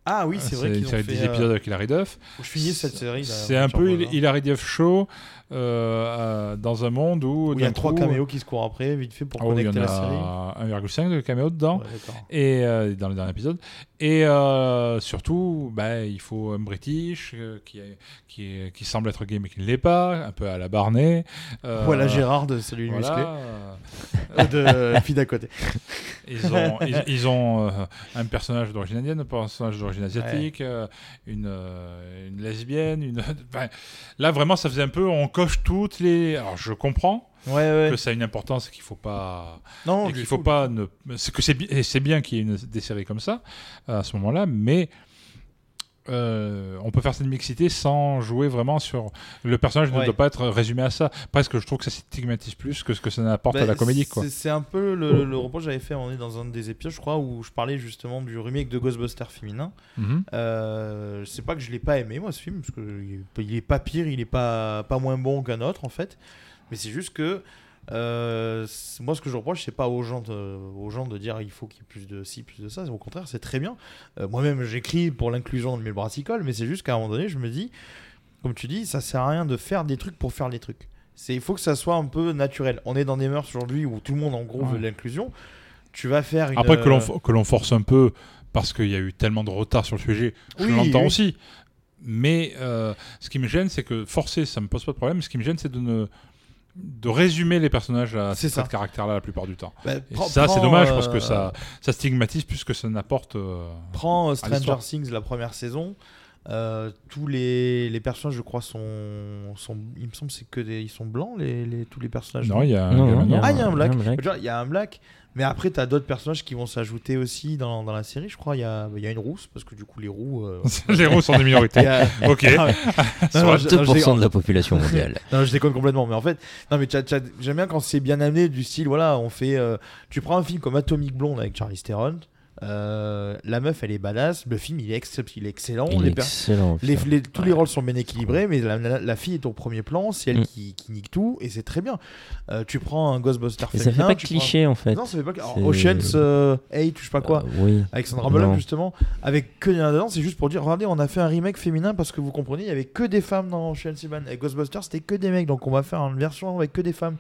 Ah oui, c'est vrai qu'ils ont fait. de 10 euh, épisodes avec Hilary Duff. Faut que je finisse cette série. C'est un peu Hilary Duff Show euh, dans un monde où. Où il y a trois caméos qui se courent après, vite fait, pour Oh, connecter la série. a 1,5 de caméos dedans. Ouais, d'accord. Et euh, dans le dernier épisode. Et euh, surtout, bah, il faut un British qui, est- qui, est- qui semble être gay mais qui ne l'est pas, un peu à la Barney. Voilà Gérard de les voilà, musclés. *laughs* euh, de fille d'à côté. Ils ont, ils, ils ont un personnage d'origine indienne, un personnage d'origine asiatique, euh, une, euh, une lesbienne. Une... *laughs* là, vraiment, ça faisait un peu. On coche toutes les. Alors, je comprends Ouais, ouais. que ça a une importance et qu'il faut pas. Non, qu'il faut pas. Ne... C'est que c'est bi- c'est bien qu'il y ait une, des séries comme ça à ce moment-là, mais. Euh, on peut faire cette mixité sans jouer vraiment sur le personnage ne Ouais. doit pas être résumé à ça presque je trouve que ça stigmatise plus que ce que ça n'apporte Bah, à la comédie c'est- un peu le, le que j'avais fait on est dans un des épisodes, je crois, où je parlais justement du remake de Ghostbusters féminin. Mhm. Euh, c'est pas que je l'ai pas aimé, moi, ce film, parce qu'il est, il est pas pire, il est pas, pas moins bon qu'un autre, en fait. Mais c'est juste que. Euh, moi, ce que je reproche, c'est pas aux gens, de, aux gens de dire il faut qu'il y ait plus de ci, plus de ça. Au contraire, c'est très bien. Euh, Moi-même, j'écris pour l'inclusion de mes brassicoles, mais c'est juste qu'à un moment donné, je me dis, comme tu dis, ça sert à rien de faire des trucs pour faire des trucs. Il faut que ça soit un peu naturel. On est dans des mœurs aujourd'hui où tout le monde, en gros, Ouais. veut l'inclusion. Tu vas faire une. Après que l'on euh, que l'on force un peu parce qu'il y a eu tellement de retard sur le sujet, je Oui, l'entends oui. aussi. Mais euh, ce qui me gêne, c'est que forcer, ça me pose pas de problème. Ce qui me gêne, c'est de ne de résumer les personnages à C'est ces ça. traits de caractère-là la plupart du temps. bah, Et prends- ça, c'est dommage euh, parce que ça, ça stigmatise plus que ça n'apporte. euh, Prends euh, Stranger. Things, la première saison. Euh, tous les, les personnages, je crois, sont, sont. Il me semble que c'est que des, ils sont blancs, les, les- tous les personnages. Non, il y a Non, non. Ah, il y a un black. Il y a un black. Mais après, tu as d'autres personnages qui vont s'ajouter aussi dans, dans la série. Je crois il y a, il y a une rousse, parce que du coup, les roux. euh, *laughs* les héros sont des minorités. a- *laughs* ok. Ah ouais. Sur Non, non, je- non, je 2% déconne. de la population mondiale. *laughs* Non, je déconne complètement. Mais en fait, non, mais j'aime bien quand c'est bien amené du style, voilà, on fait. euh, tu prends un film comme Atomic Blonde avec Charlie Theron. Euh, la meuf, elle est badass. Le film, il est, excep- il est excellent. Il les est per- excellent. les- putain. les- tous les rôles sont bien équilibrés, mais la, la- la fille est au premier plan. C'est elle Mm. qui, qui nique tout, et c'est très bien. Euh, tu prends un Ghostbuster Et ça fait féminin, pas prends- cliché en fait. Non, ça fait pas. alors, Ocean's euh, 8, je sais pas quoi. Euh, oui. Avec Sandra Bullock justement, avec que dedans, c'est juste pour dire regardez, on a fait un remake féminin parce que vous comprenez, il y avait que des femmes dans Ocean's Eleven. Et Ghostbusters, c'était que des mecs, donc on va faire une version avec que des femmes.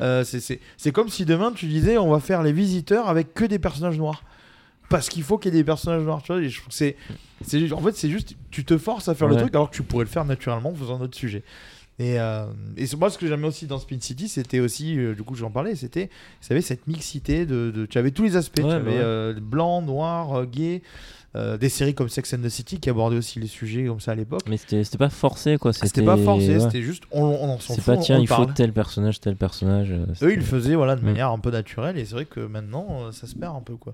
Mm. C'est comme si demain tu disais on va faire les visiteurs avec que des personnages noirs. Parce qu'il faut qu'il y ait des personnages noirs, tu vois. Et je trouve que c'est, en fait, c'est juste, tu te forces à faire le truc alors que tu pourrais le faire naturellement en faisant d'autres sujets. Et, euh, et c'est- moi, ce que j'aimais aussi dans Spin City, c'était aussi, euh, du coup, j'en parlais, c'était, vous savez, cette mixité de, de- tu avais tous les aspects, Ouais, tu bah avais ouais. euh, blanc, noir, euh, gay, des séries comme Sex and the City qui abordaient aussi les sujets comme ça à l'époque. Mais c'était c'était pas forcé quoi. C'était pas forcé, ouais. c'était juste, on, on en s'en C'est fout, pas tiens, on il faut tel personnage, tel personnage. Eux, ils le faisaient voilà, de Mm. manière un peu naturelle, et c'est vrai que maintenant, ça se perd un peu, quoi.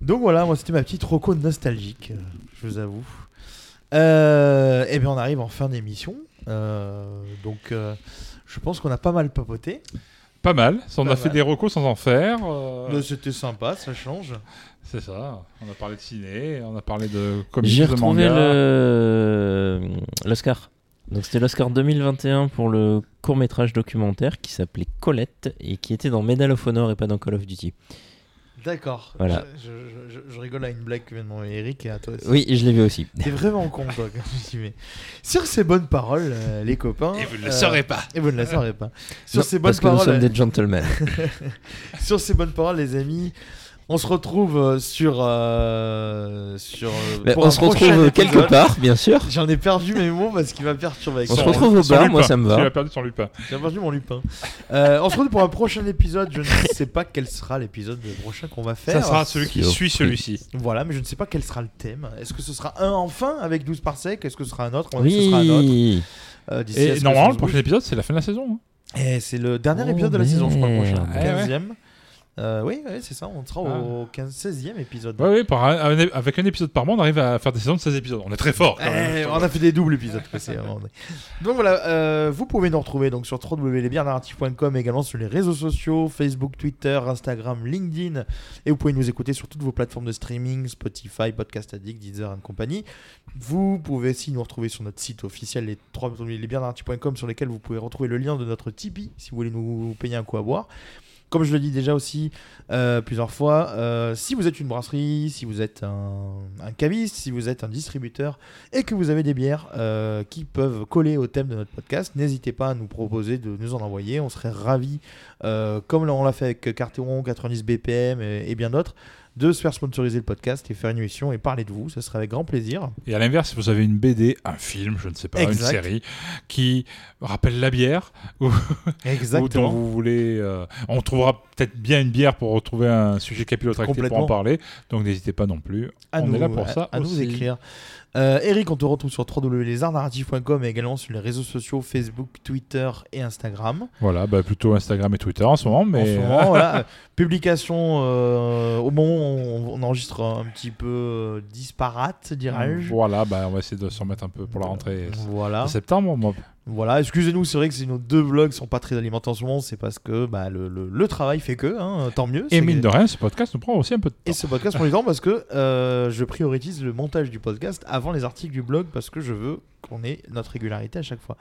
Donc voilà, moi, c'était ma petite roco nostalgique, euh, je vous avoue. Euh, et bien, on arrive en fin d'émission. Euh, donc, euh, je pense qu'on a pas mal papoté. Pas mal. On Pas a fait des recos sans en faire. euh, C'était sympa, ça change. C'est ça. On a parlé de ciné, on a parlé de comics, J'ai retrouvé le l'Oscar. Donc c'était l'Oscar 2021 pour le court métrage documentaire qui s'appelait Colette et qui était dans Medal of Honor et pas dans Call of Duty. D'accord. Voilà. Je, je- je- je rigole à une blague que vient de mon Eric et à toi aussi. Oui, je l'ai vu aussi. T'es vraiment con, toi, comme je dis, mais Sur ces bonnes paroles, euh, les copains. Et vous ne le euh, saurez pas. Et vous ne le saurez pas. Sur Non, ces bonnes parce que nous paroles. sommes des gentlemen. *laughs* Sur ces bonnes paroles, les amis, on se retrouve euh, sur. euh, sur euh, on se retrouve quelque épisode. part, bien sûr. J'en ai perdu mes mots parce qu'il va perturber avec On se retrouve au bar, moi ça me va. a perdu son lupin. J'ai perdu mon lupin. Euh, on se retrouve pour un prochain épisode. Je ne sais pas quel sera l'épisode prochain qu'on va faire. Ça sera celui qui suit celui-ci. Voilà, mais je ne sais pas quel sera le thème. Est-ce que ce sera un enfin avec 12 par sec Est-ce que ce sera un autre? On va dire que ce sera un autre? Oui. euh, Et normalement, le prochain épisode, c'est la fin de la saison. hein. Et c'est le dernier Oh, épisode de la saison, je crois, le prochain. merde. Ouais, ouais. 15e. Euh, oui, oui, c'est ça. On sera au 15, 16e épisode. Par un- un- avec un épisode par mois, on arrive à faire des saisons de 16 épisodes. On est très fort. quand même. Eh, on a fait des doubles épisodes. donc voilà, euh, vous pouvez nous retrouver donc sur www.lesbiernarratifs.com également sur les réseaux sociaux Facebook, Twitter, Instagram, LinkedIn et vous pouvez nous écouter sur toutes vos plateformes de streaming Spotify, Podcast Addict, Deezer et compagnie. Vous pouvez aussi nous retrouver sur notre site officiel les sur lesquels vous pouvez retrouver le lien de notre Tipeee si vous voulez nous payer un coup à boire. Comme je le dis déjà aussi euh, plusieurs fois, euh, si vous êtes une brasserie, si vous êtes un, caviste, si vous êtes un distributeur et que vous avez des bières euh, qui peuvent coller au thème de notre podcast, n'hésitez pas à nous proposer de nous en envoyer. On serait ravis, comme on l'a fait avec Carteron, 90 BPM et bien d'autres, de se faire sponsoriser le podcast et faire une émission et parler de vous. Ce serait avec grand plaisir. Et à l'inverse, si vous avez une BD, un film, je ne sais pas, Exact. une série qui rappelle la bière, *laughs* ou, ou dont vous voulez. euh, on trouvera peut-être bien une bière pour retrouver un sujet capillotracté pour en parler. Donc n'hésitez pas non plus. à on nous, est là pour à- ça. à nous écrire. Euh, Eric, on te retrouve sur www.lesartsnarratifs.com et également sur les réseaux sociaux Facebook, Twitter et Instagram. Voilà, bah, plutôt Instagram et Twitter en ce moment, mais en ce moment, *laughs* voilà. Publication euh, au moment où on, enregistre un petit peu euh, disparate, dirais-je. voilà, bah, on va essayer de s'en mettre un peu pour la rentrée Voilà. septembre. Moi. Voilà, excusez-nous, c'est vrai que si nos deux vlogs sont pas très alimentés en ce moment, c'est parce que bah, le, le- le travail fait que, hein, tant mieux. Et mine de rien, ce podcast nous prend aussi un peu de temps. Et ce podcast prend du temps parce que euh, je priorise le montage du podcast avant les articles du blog parce que je veux qu'on ait notre régularité à chaque fois.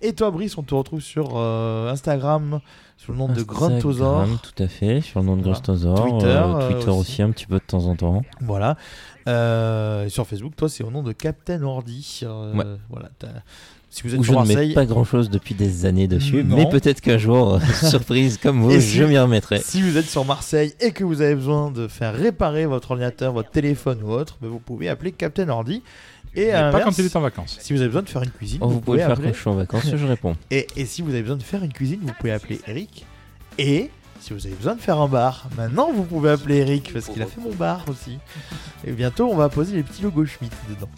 Et toi, Brice, on te retrouve sur euh, Instagram sous le nom de Gruntosaur. Instagram, Tout à fait, sur le nom de Voilà. Gruntosaur. Twitter, euh, euh, Twitter aussi. aussi. un petit peu de temps en temps. Voilà. Euh, et sur Facebook, toi, c'est au nom de Captain Ordi. Euh, Ouais. Voilà. Si vous êtes Où je sur ne mets Marseille, pas grand chose depuis des années dessus, Non. mais peut-être qu'un jour, *laughs* surprise comme vous, si- je m'y remettrai. si vous êtes sur Marseille et que vous avez besoin de faire réparer votre ordinateur, votre téléphone ou autre, ben, vous pouvez appeler Captain Ordi. Et à pas quand il est en vacances. si vous avez besoin de faire une cuisine, Oh, vous pouvez faire appeler quand je suis en vacances, je réponds. *laughs* Et, et si vous avez besoin de faire une cuisine, vous pouvez appeler Eric. Et si vous avez besoin de faire un bar, maintenant vous pouvez appeler Eric parce qu'il a fait mon bar aussi. Et bientôt on va poser les petits logos Schmitt dedans.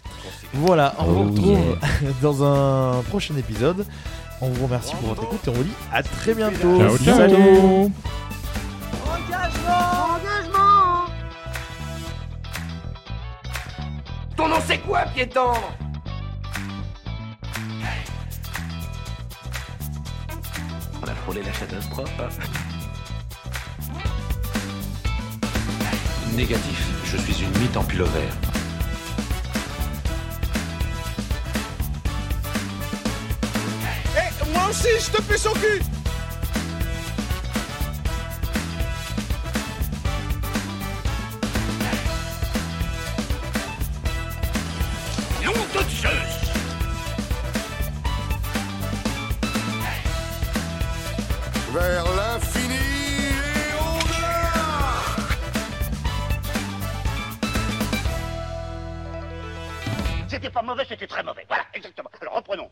Voilà, on vous Oh retrouve *laughs* dans un prochain épisode. On vous remercie pour votre écoute et on vous dit à très bientôt. Ciao, ciao. Salut. Ton nom c'est quoi, piéton? On a frôlé la catastrophe. Négatif, je suis une mythe en pullover. Eh, moi aussi, je te pue son cul mauvais, c'était très mauvais. Voilà, exactement. Alors reprenons.